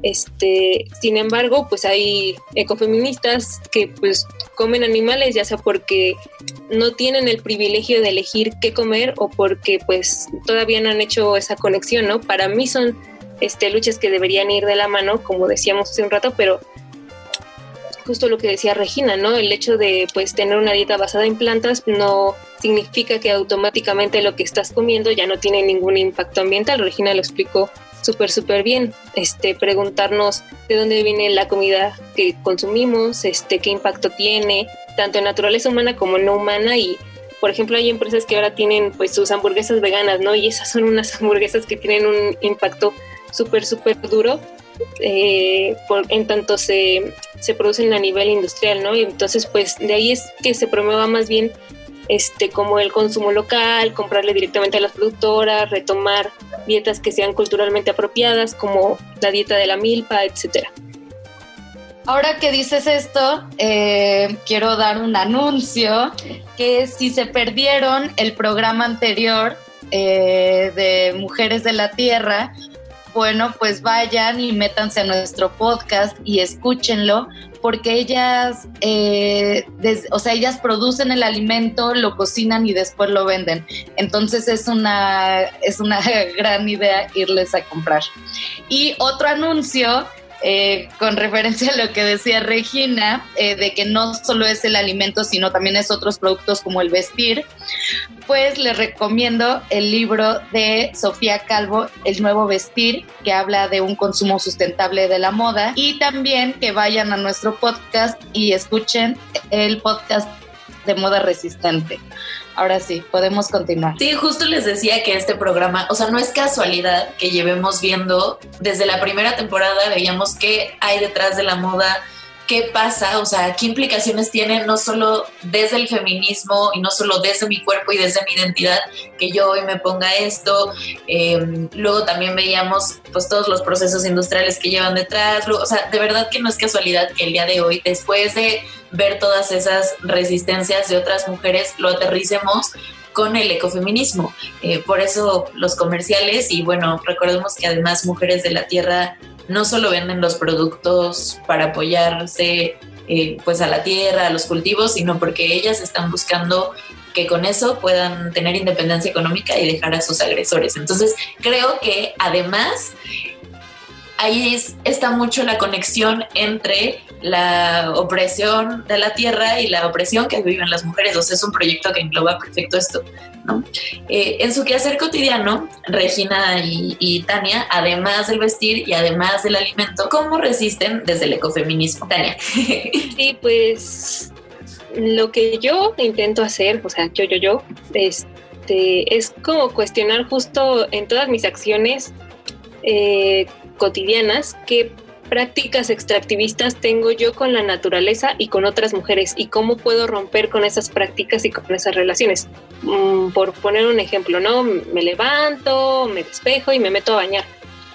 Este, sin embargo, pues hay ecofeministas que pues comen animales ya sea porque no tienen el privilegio de elegir qué comer o porque pues todavía no han hecho esa conexión, ¿no? Para mí son este, luchas que deberían ir de la mano, como decíamos hace un rato, pero justo lo que decía Regina, ¿no? El hecho de pues tener una dieta basada en plantas no significa que automáticamente lo que estás comiendo ya no tiene ningún impacto ambiental. Regina lo explicó súper, súper bien. Este, preguntarnos de dónde viene la comida que consumimos, este, qué impacto tiene, tanto en naturaleza humana como no humana y por ejemplo, hay empresas que ahora tienen pues sus hamburguesas veganas, ¿no? Y esas son unas hamburguesas que tienen un impacto súper, súper duro, eh, en tanto se, se producen a nivel industrial, ¿no? Y entonces, pues de ahí es que se promueva más bien este, como el consumo local, comprarle directamente a las productoras, retomar dietas que sean culturalmente apropiadas, como la dieta de la milpa, etcétera. Ahora que dices esto, eh, quiero dar un anuncio que si se perdieron el programa anterior eh, de Mujeres de la Tierra, bueno, pues vayan y métanse a nuestro podcast y escúchenlo, porque ellas, eh, o sea, ellas producen el alimento, lo cocinan y después lo venden. Entonces es una, es una gran idea irles a comprar. Y otro anuncio eh, con referencia a lo que decía Regina, eh, de que no solo es el alimento, sino también es otros productos como el vestir, pues les recomiendo el libro de Sofía Calvo, El nuevo vestir, que habla de un consumo sustentable de la moda, y también que vayan a nuestro podcast y escuchen el podcast de moda resistente ahora sí, podemos continuar. Sí, justo les decía que este programa, o sea, no es casualidad que llevemos viendo desde la primera temporada, veíamos qué hay detrás de la moda, qué pasa, o sea, qué implicaciones tiene no solo desde el feminismo y no solo desde mi cuerpo y desde mi identidad, que yo hoy me ponga esto. Em, luego también veíamos pues todos los procesos industriales que llevan detrás. o sea, de verdad que no es casualidad que el día de hoy, después de ver todas esas resistencias de otras mujeres, lo aterricemos con el ecofeminismo. Eh, por eso los comerciales y bueno, recordemos que además Mujeres de la Tierra no solo venden los productos para apoyarse eh, pues a la tierra, a los cultivos, sino porque ellas están buscando que con eso puedan tener independencia económica y dejar a sus agresores. Entonces creo que además ahí está mucho la conexión entre la opresión de la tierra y la opresión que viven las mujeres. O sea, es un proyecto que engloba perfecto esto. ¿no? Eh, en su quehacer cotidiano, Regina y, Tania, además del vestir y además del alimento, ¿cómo resisten desde el ecofeminismo? Tania. Sí, pues lo que yo intento hacer, o sea, yo, yo, yo, este, es como cuestionar justo en todas mis acciones eh, cotidianas qué prácticas extractivistas tengo yo con la naturaleza y con otras mujeres y cómo puedo romper con esas prácticas y con esas relaciones. Mm, por poner un ejemplo, ¿no? Me levanto, me despejo y me meto a bañar.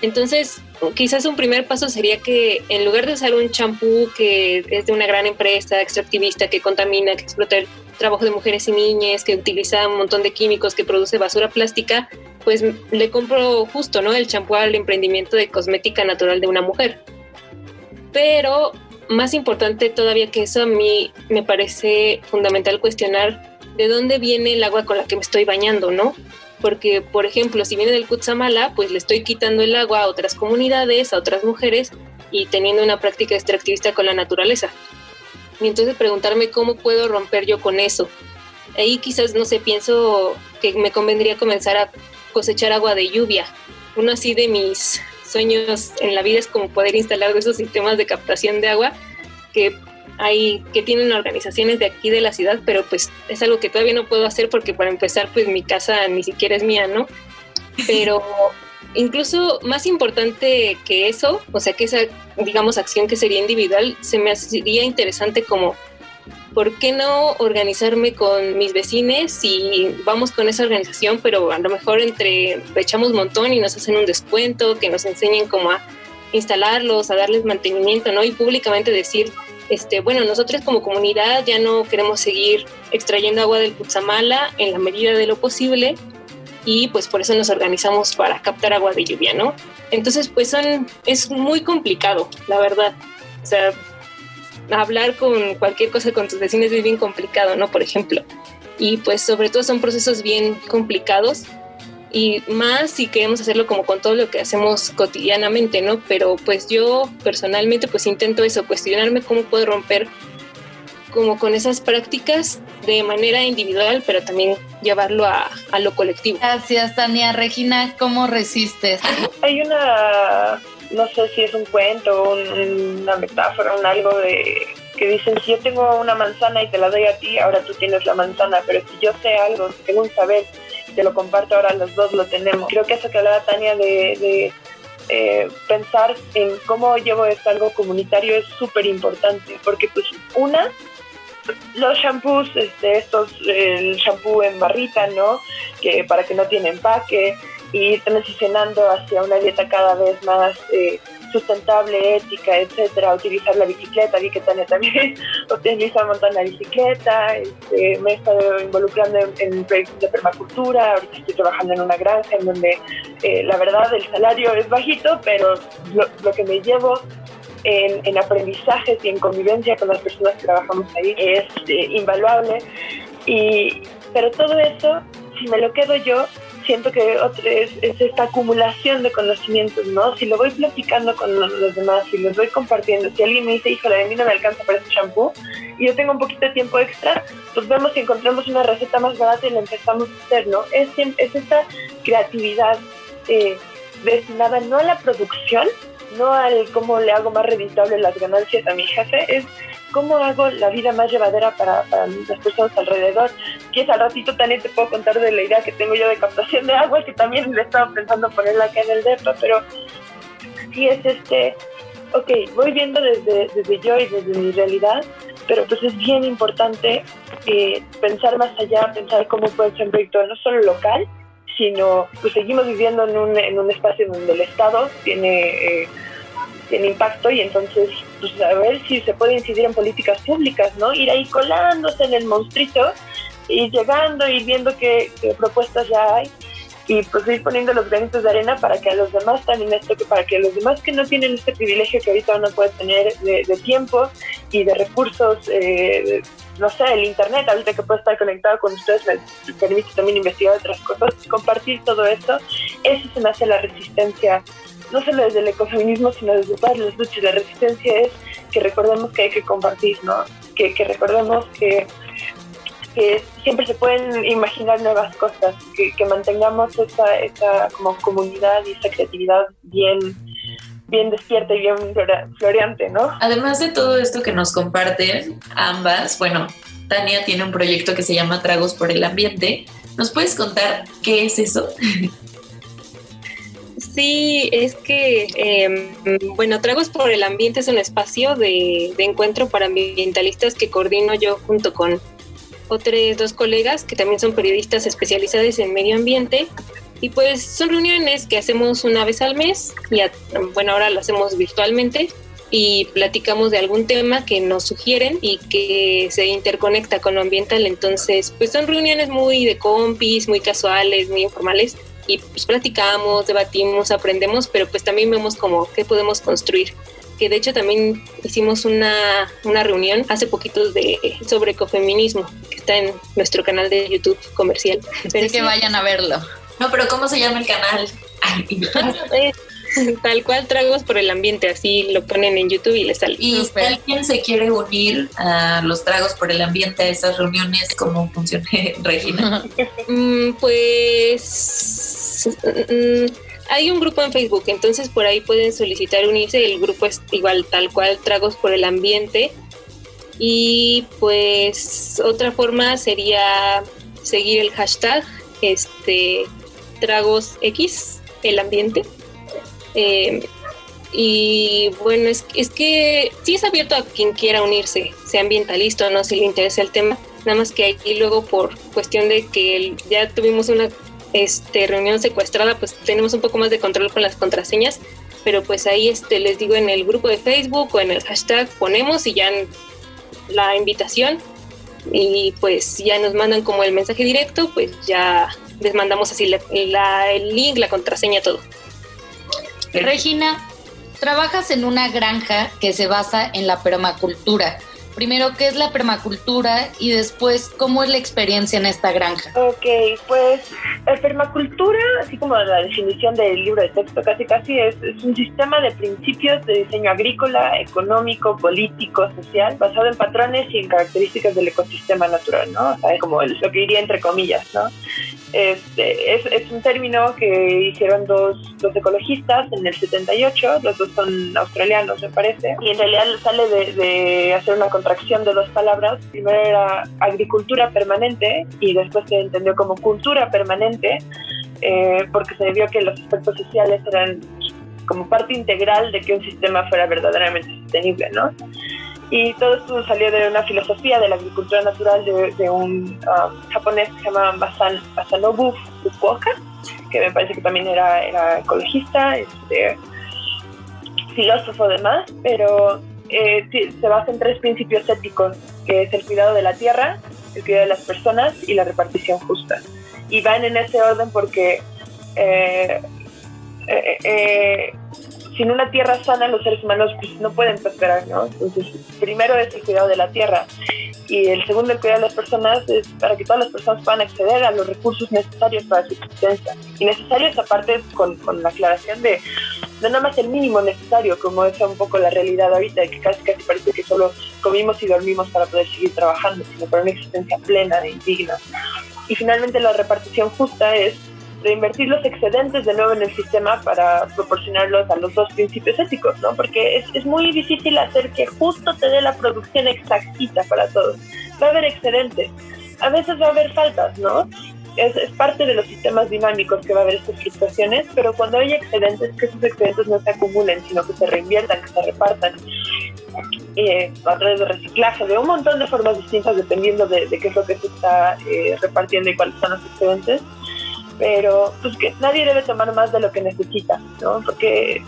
Entonces, quizás un primer paso sería que en lugar de usar un champú que es de una gran empresa extractivista que contamina, que explota el trabajo de mujeres y niñas, que utiliza un montón de químicos, que produce basura plástica, pues le compro justo, ¿no? El champú al emprendimiento de cosmética natural de una mujer. Pero más importante todavía que eso, a mí me parece fundamental cuestionar de dónde viene el agua con la que me estoy bañando, ¿no? Porque, por ejemplo, si viene del Kutsamala, pues le estoy quitando el agua a otras comunidades, a otras mujeres y teniendo una práctica extractivista con la naturaleza. Y entonces preguntarme cómo puedo romper yo con eso. Ahí quizás, no sé, pienso que me convendría comenzar a cosechar agua de lluvia. Uno así de mis sueños en la vida es como poder instalar esos sistemas de captación de agua que hay que tienen organizaciones de aquí de la ciudad, pero pues es algo que todavía no puedo hacer porque para empezar pues mi casa ni siquiera es mía, ¿no? Pero incluso más importante que eso, o sea que esa digamos acción que sería individual, se me haría interesante como ¿por qué no organizarme con mis vecinos y vamos con esa organización, pero a lo mejor entre echamos un montón y nos hacen un descuento, que nos enseñen cómo a instalarlos, a darles mantenimiento, ¿no? Y públicamente decir, este, bueno, nosotros como comunidad ya no queremos seguir extrayendo agua del Cutzamala en la medida de lo posible y pues por eso nos organizamos para captar agua de lluvia, ¿no? Entonces, pues son, es muy complicado, la verdad. O sea, hablar con cualquier cosa con tus vecinos es bien complicado, ¿no? Por ejemplo. Y pues sobre todo son procesos bien complicados y más si queremos hacerlo como con todo lo que hacemos cotidianamente, ¿no? Pero pues yo personalmente pues intento eso, cuestionarme cómo puedo romper como con esas prácticas de manera individual, pero también llevarlo a, a lo colectivo. Gracias, Tania. Regina, ¿cómo resistes? Hay una no sé si es un cuento, una metáfora, un algo de que dicen, si yo tengo una manzana y te la doy a ti, ahora tú tienes la manzana, pero si yo sé algo, si tengo un saber, te lo comparto, ahora los dos lo tenemos. Creo que eso que hablaba Tania de, eh, pensar en cómo llevo esto algo comunitario es súper importante, porque pues una, los shampoos, este, estos, el shampoo en barrita, ¿no? Que para que no tiene empaque, y transicionando hacia una dieta cada vez más eh, sustentable, ética, etcétera, utilizar la bicicleta, vi que Tania también utiliza un montón la bicicleta, este, me he estado involucrando en, proyectos de permacultura, ahorita estoy trabajando en una granja en donde eh, la verdad el salario es bajito, pero lo, que me llevo en, en, aprendizajes y en convivencia con las personas que trabajamos ahí es eh, invaluable, y, pero todo eso, si me lo quedo yo, siento que es, es, esta acumulación de conocimientos, ¿no? Si lo voy platicando con los, demás, si los voy compartiendo, si alguien me dice, híjole, a mí no me alcanza para este shampoo y yo tengo un poquito de tiempo extra, pues vemos si encontramos una receta más barata y la empezamos a hacer, ¿no? Es, es esta creatividad eh, destinada no a la producción, no al cómo le hago más reditable las ganancias a mi jefe, es cómo hago la vida más llevadera para, las personas alrededor. Y es al ratito también te puedo contar de la idea que tengo yo de captación de agua, que también le estaba pensando ponerla acá en el DEPA, pero sí es este, ok, voy viendo desde, desde yo y desde mi realidad, pero pues es bien importante eh, pensar más allá, pensar cómo puede ser un proyecto no solo local, sino pues seguimos viviendo en un, en un espacio donde el Estado tiene... Eh, tiene impacto y entonces pues a ver si se puede incidir en políticas públicas, ¿no? Ir ahí colándose en el monstruito y llegando y viendo qué, propuestas ya hay y pues ir poniendo los granitos de arena para que a los demás también esto, que para que los demás que no tienen este privilegio que ahorita uno puede tener de, tiempo y de recursos, eh, no sé, el internet, ahorita que puede estar conectado con ustedes, me permite también investigar otras cosas, compartir todo esto, eso se me hace la resistencia no solo desde el ecofeminismo, sino desde todas las luchas. La resistencia es que recordemos que hay que compartir, ¿no? Que, que recordemos que, que siempre se pueden imaginar nuevas cosas, que, que mantengamos esa, esa como comunidad y esa creatividad bien, bien despierta y bien floreante, ¿no? Además de todo esto que nos comparten ambas, bueno, Tania tiene un proyecto que se llama Tragos por el Ambiente. ¿Nos puedes contar qué es eso? Sí, es que, em, bueno, Tragos por el Ambiente es un espacio de, encuentro para ambientalistas que coordino yo junto con otros dos colegas que también son periodistas especializados en medio ambiente. Y pues son reuniones que hacemos una vez al mes, y bueno, ahora lo hacemos virtualmente y platicamos de algún tema que nos sugieren y que se interconecta con lo ambiental. Entonces, pues son reuniones muy de compis, muy casuales, muy informales y pues platicamos, debatimos, aprendemos, pero pues también vemos como qué podemos construir que de hecho también hicimos una, una reunión hace poquito de, sobre ecofeminismo, que está en nuestro canal de YouTube comercial. Así que vayan a verlo. No, pero ¿cómo se llama el canal? Tal cual tragos por el ambiente, así lo ponen en YouTube y les sale. Y si alguien se quiere unir a los tragos por el ambiente, a esas reuniones, ¿cómo funciona, Regina? Mm, pues mm, hay un grupo en Facebook, entonces por ahí pueden solicitar unirse. El grupo es igual, tal cual, Tragos por el Ambiente. Y pues otra forma sería seguir el hashtag este Tragos X, el ambiente. Eh, y bueno, es, es que sí es abierto a quien quiera unirse, sea ambientalista o no, si le interesa el tema. Nada más que ahí luego por cuestión de que ya tuvimos una este, reunión secuestrada, pues tenemos un poco más de control con las contraseñas, pero pues ahí este, les digo en el grupo de Facebook o en el hashtag ponemos y ya la invitación y pues ya nos mandan como el mensaje directo, pues ya les mandamos así el link, la contraseña, todo. Regina, trabajas en una granja que se basa en la permacultura primero qué es la permacultura y después cómo es la experiencia en esta granja. Ok, pues la permacultura, así como la definición del libro de texto casi casi, es, un sistema de principios de diseño agrícola, económico, político, social, basado en patrones y en características del ecosistema natural, ¿no? O como lo que diría entre comillas, ¿no? Este, es, es, un término que hicieron dos, dos, ecologistas en el 78, los dos son australianos me parece, y en realidad sale de, de hacer una contracción de dos palabras, primero era agricultura permanente y después se entendió como cultura permanente, eh, porque se vio que los aspectos sociales eran como parte integral de que un sistema fuera verdaderamente sostenible, ¿no? Y todo esto salió de una filosofía de la agricultura natural de, un um, japonés que se llama Masanobu Fukuoka, que me parece que también era, era ecologista, este, filósofo además, pero eh, se basa en tres principios éticos, que es el cuidado de la tierra, el cuidado de las personas y la repartición justa. Y van en ese orden porque eh, eh, sin una tierra sana los seres humanos pues, no pueden prosperar, ¿no? Entonces, primero es el cuidado de la tierra y el segundo el cuidado de las personas es para que todas las personas puedan acceder a los recursos necesarios para su existencia. Y necesarios aparte con, con la aclaración de no nada más el mínimo necesario, como es un poco la realidad ahorita, que casi casi parece que solo comimos y dormimos para poder seguir trabajando, sino para una existencia plena e indigna. Y finalmente la repartición justa es reinvertir los excedentes de nuevo en el sistema para proporcionarlos a los dos principios éticos, ¿no? Porque es, es muy difícil hacer que justo te dé la producción exactita para todos. Va a haber excedentes, a veces va a haber faltas, ¿no? Es, es, parte de los sistemas dinámicos que va a haber estas fluctuaciones, pero cuando hay excedentes, que esos excedentes no se acumulen, sino que se reinviertan, que se repartan eh, a través de reciclaje, de un montón de formas distintas dependiendo de, qué es lo que se está eh, repartiendo y cuáles son los excedentes pero pues que nadie debe tomar más de lo que necesita, ¿no? Porque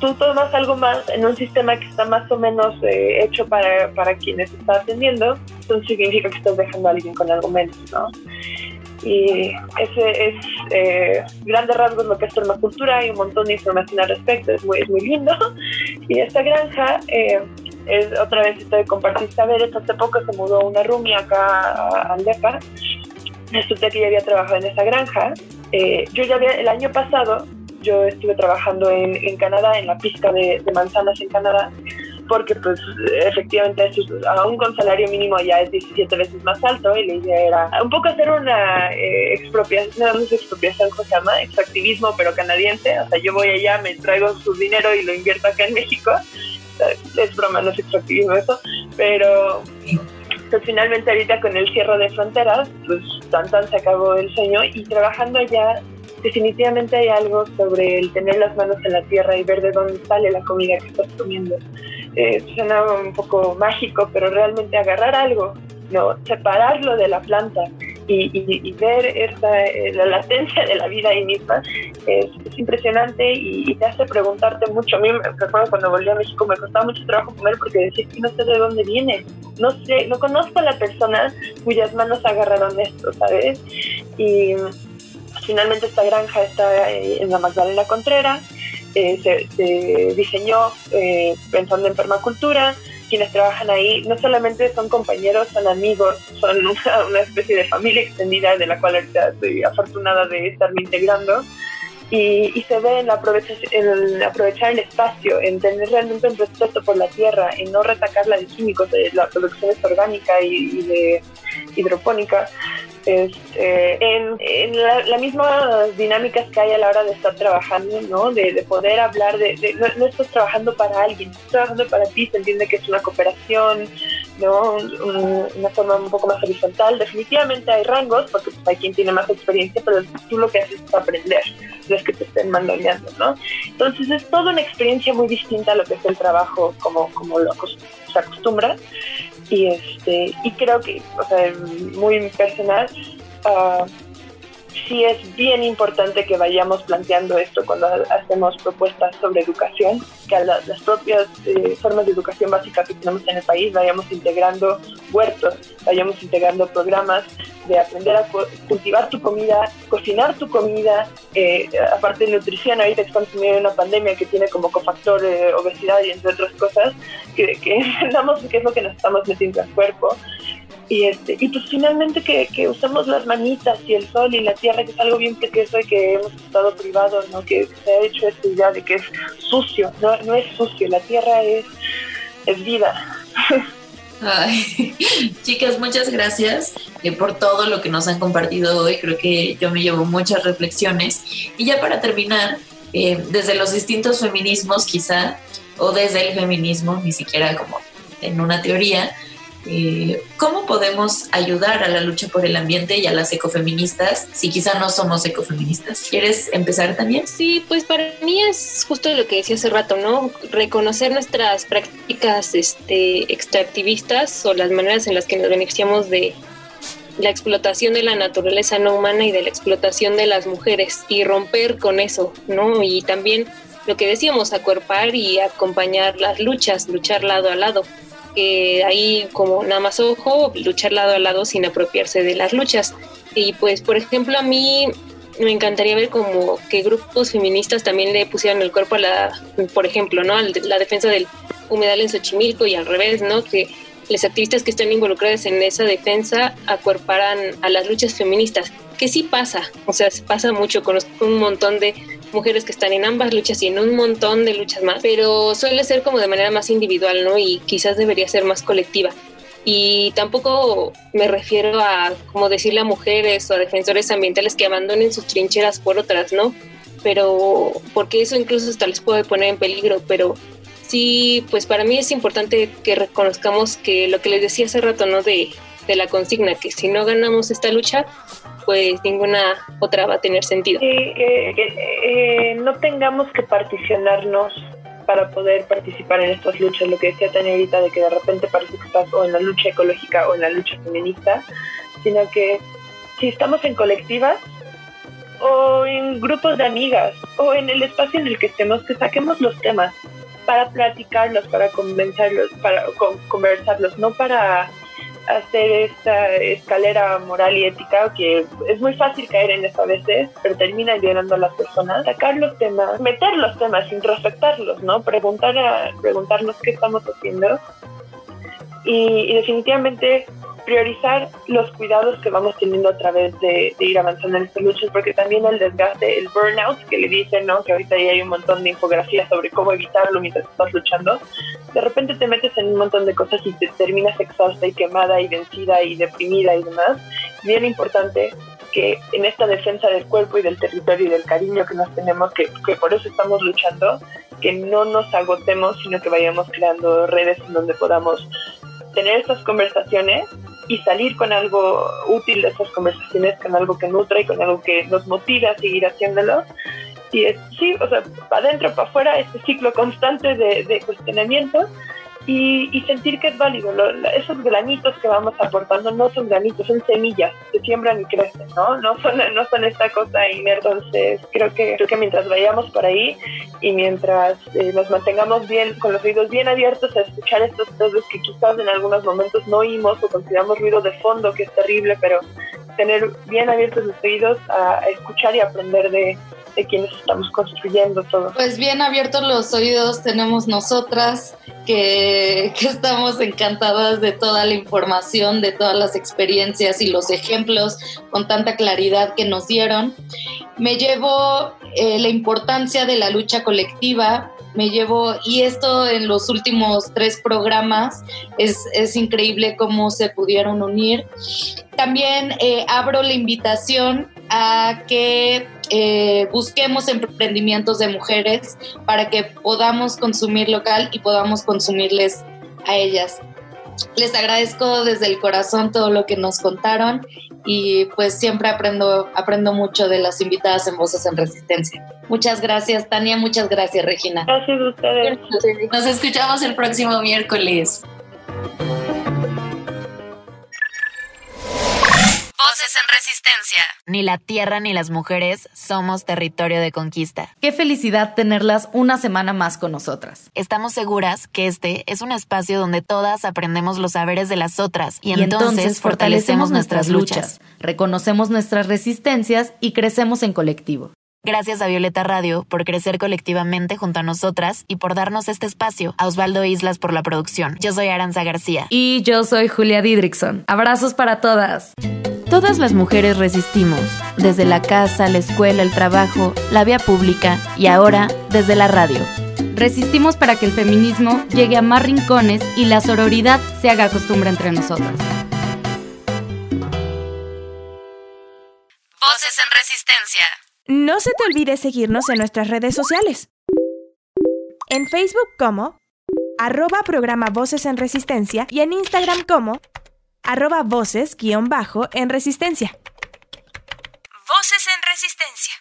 tú tomas algo más en un sistema que está más o menos eh, hecho para, para quienes está atendiendo, entonces significa que estás dejando a alguien con algo menos, ¿no? Y ese es eh, grandes rasgos lo que es permacultura, hay un montón de información al respecto, es muy, es muy lindo. Y esta granja, eh, es, otra vez estoy de compartir saberes, hace poco se mudó una rumia acá a Andepa resulta que ya había trabajado en esa granja. Eh, yo ya había, el año pasado, yo estuve trabajando en, en Canadá, en la pizca de, manzanas en Canadá, porque pues efectivamente aún con salario mínimo ya es 17 veces más alto y la idea era un poco hacer una eh, expropiación, no es expropiación, ¿cómo se llama? Extractivismo, pero canadiense, o sea, yo voy allá, me traigo su dinero y lo invierto acá en México, es broma, no es extractivismo eso, pero finalmente ahorita con el cierre de fronteras, pues tan tan se acabó el sueño y trabajando allá definitivamente hay algo sobre el tener las manos en la tierra y ver de dónde sale la comida que estás comiendo. Eh, suena un poco mágico, pero realmente agarrar algo, no separarlo de la planta y, ver esta, eh, la latencia de la vida ahí misma es, impresionante y, te hace preguntarte mucho. A mí me recuerdo cuando volví a México me costaba mucho trabajo comer porque decía que no sé de dónde viene, no sé, no conozco a la persona cuyas manos agarraron esto, ¿sabes? Y finalmente esta granja está eh, en la Magdalena Contreras, eh, se, diseñó eh, pensando en permacultura, quienes trabajan ahí no solamente son compañeros, son amigos, son una, especie de familia extendida de la cual estoy afortunada de estarme integrando. Y, se ve en, en aprovechar el espacio, en tener realmente un respeto por la tierra, en no retacarla de químicos, de la producción es orgánica y de hidropónica, este, en, las mismas dinámicas que hay a la hora de estar trabajando, ¿no? De, poder hablar de, no, estás trabajando para alguien, estás trabajando para ti, se entiende que es una cooperación, ¿no? una forma un poco más horizontal. Definitivamente hay rangos, porque pues, hay quien tiene más experiencia, pero tú lo que haces es aprender, no es que te estén mandoneando, ¿no? Entonces es toda una experiencia muy distinta a lo que es el trabajo como, como lo acostumbra y este y creo que o sea muy personal uh, sí es bien importante que vayamos planteando esto cuando hacemos propuestas sobre educación, que a las propias eh, formas de educación básica que tenemos en el país vayamos integrando huertos, vayamos integrando programas de aprender a cultivar tu comida, cocinar tu comida, eh, aparte de nutrición, ahorita estamos en una pandemia que tiene como cofactor eh, obesidad y entre otras cosas, que, que entendamos qué es lo que nos estamos metiendo al cuerpo y este y pues finalmente que, que, usemos las manitas y el sol y la tierra que es algo bien precioso y que hemos estado privados no que se ha hecho esta idea de que es sucio no, no es sucio la tierra es es vida Ay, chicas, muchas gracias eh, por todo lo que nos han compartido hoy. Creo que yo me llevo muchas reflexiones. Y ya para terminar, eh, desde los distintos feminismos quizá, o desde el feminismo, ni siquiera como en una teoría, eh, ¿cómo podemos ayudar a la lucha por el ambiente y a las ecofeministas si quizá no somos ecofeministas? ¿Quieres empezar también? Sí, pues para mí es justo lo que decía hace rato, ¿no? Reconocer nuestras prácticas este, extractivistas o las maneras en las que nos beneficiamos de la explotación de la naturaleza no humana y de la explotación de las mujeres y romper con eso, ¿no? Y también lo que decíamos, acuerpar y acompañar las luchas, luchar lado a lado ahí como nada más ojo, luchar lado a lado sin apropiarse de las luchas. Y pues, por ejemplo, a mí me encantaría ver como que grupos feministas también le pusieran el cuerpo a la, por ejemplo, ¿no? la defensa del humedal en Xochimilco y al revés, ¿no? Que los activistas que están involucrados en esa defensa acuerparan a las luchas feministas, que sí pasa, o sea, pasa mucho, conozco un montón de mujeres que están en ambas luchas y en un montón de luchas más, pero suele ser como de manera más individual, ¿no? Y quizás debería ser más colectiva. Y tampoco me refiero a como decirle a mujeres o a defensores ambientales que abandonen sus trincheras por otras, ¿no? Pero porque eso incluso hasta les puede poner en peligro, pero sí, pues para mí es importante que reconozcamos que lo que les decía hace rato, ¿no? De, de la consigna, que si no ganamos esta lucha, pues ninguna otra va a tener sentido. Sí, que, eh, no tengamos que particionarnos para poder participar en estas luchas, lo que decía Tania ahorita de que de repente parece que estás o en la lucha ecológica o en la lucha feminista, sino que si estamos en colectivas o en grupos de amigas o en el espacio en el que estemos, que saquemos los temas para platicarlos, para convencerlos, para conversarlos, no para hacer esta escalera moral y ética que es muy fácil caer en eso a veces, pero termina llenando a las personas, sacar los temas, meter los temas, introspectarlos, ¿no? Preguntar a, preguntarnos qué estamos haciendo y, y definitivamente priorizar los cuidados que vamos teniendo a través de, ir avanzando en estas luchas, porque también el desgaste, el burnout que le dicen, ¿no? que ahorita ya hay un montón de infografías sobre cómo evitarlo mientras estás luchando, de repente te metes en un montón de cosas y te terminas exhausta y quemada y vencida y deprimida y demás. Bien importante que en esta defensa del cuerpo y del territorio y del cariño que nos tenemos, que, que por eso estamos luchando, que no nos agotemos, sino que vayamos creando redes en donde podamos tener estas conversaciones y salir con algo útil de esas conversaciones, con algo que nutra y con algo que nos motive a seguir haciéndolo. Y es, sí, o sea, para adentro, para afuera, este ciclo constante de, de cuestionamiento y, sentir que es válido. esos granitos que vamos aportando no son granitos, son semillas que siembran y crecen, ¿no? No son, no son esta cosa inerte. Entonces, creo que, creo que mientras vayamos por ahí y mientras eh, nos mantengamos bien, con los oídos bien abiertos a escuchar estos ruidos que quizás en algunos momentos no oímos o consideramos ruido de fondo, que es terrible, pero tener bien abiertos los oídos a, escuchar y aprender de, de quienes estamos construyendo todo. Pues bien abiertos los oídos tenemos nosotras, que, que, estamos encantadas de toda la información, de todas las experiencias y los ejemplos con tanta claridad que nos dieron. Me llevo eh, la importancia de la lucha colectiva, me llevo, y esto en los últimos tres programas, es, es increíble cómo se pudieron unir. También eh, abro la invitación a que eh, busquemos emprendimientos de mujeres para que podamos consumir local y podamos consumirles a ellas. Les agradezco desde el corazón todo lo que nos contaron y pues siempre aprendo, aprendo mucho de las invitadas en Voces en Resistencia. Muchas gracias Tania, muchas gracias Regina. Gracias a ustedes. Nos escuchamos el próximo miércoles. Voces en resistencia. Ni la tierra ni las mujeres somos territorio de conquista. Qué felicidad tenerlas una semana más con nosotras. Estamos seguras que este es un espacio donde todas aprendemos los saberes de las otras y, entonces, fortalecemos nuestras luchas, reconocemos nuestras resistencias y crecemos en colectivo. Gracias a Violeta Radio por crecer colectivamente junto a nosotras y por darnos este espacio. A Osvaldo Islas por la producción. Yo soy Aranza García. Y yo soy Julia Didrickson. Abrazos para todas. Todas las mujeres resistimos, desde la casa, la escuela, el trabajo, la vía pública y ahora desde la radio. Resistimos para que el feminismo llegue a más rincones y la sororidad se haga costumbre entre nosotras. Voces en resistencia. No se te olvide seguirnos en nuestras redes sociales. En Facebook como arroba programa Voces en Resistencia y en Instagram como arroba voces guion bajo en Resistencia. Voces en Resistencia.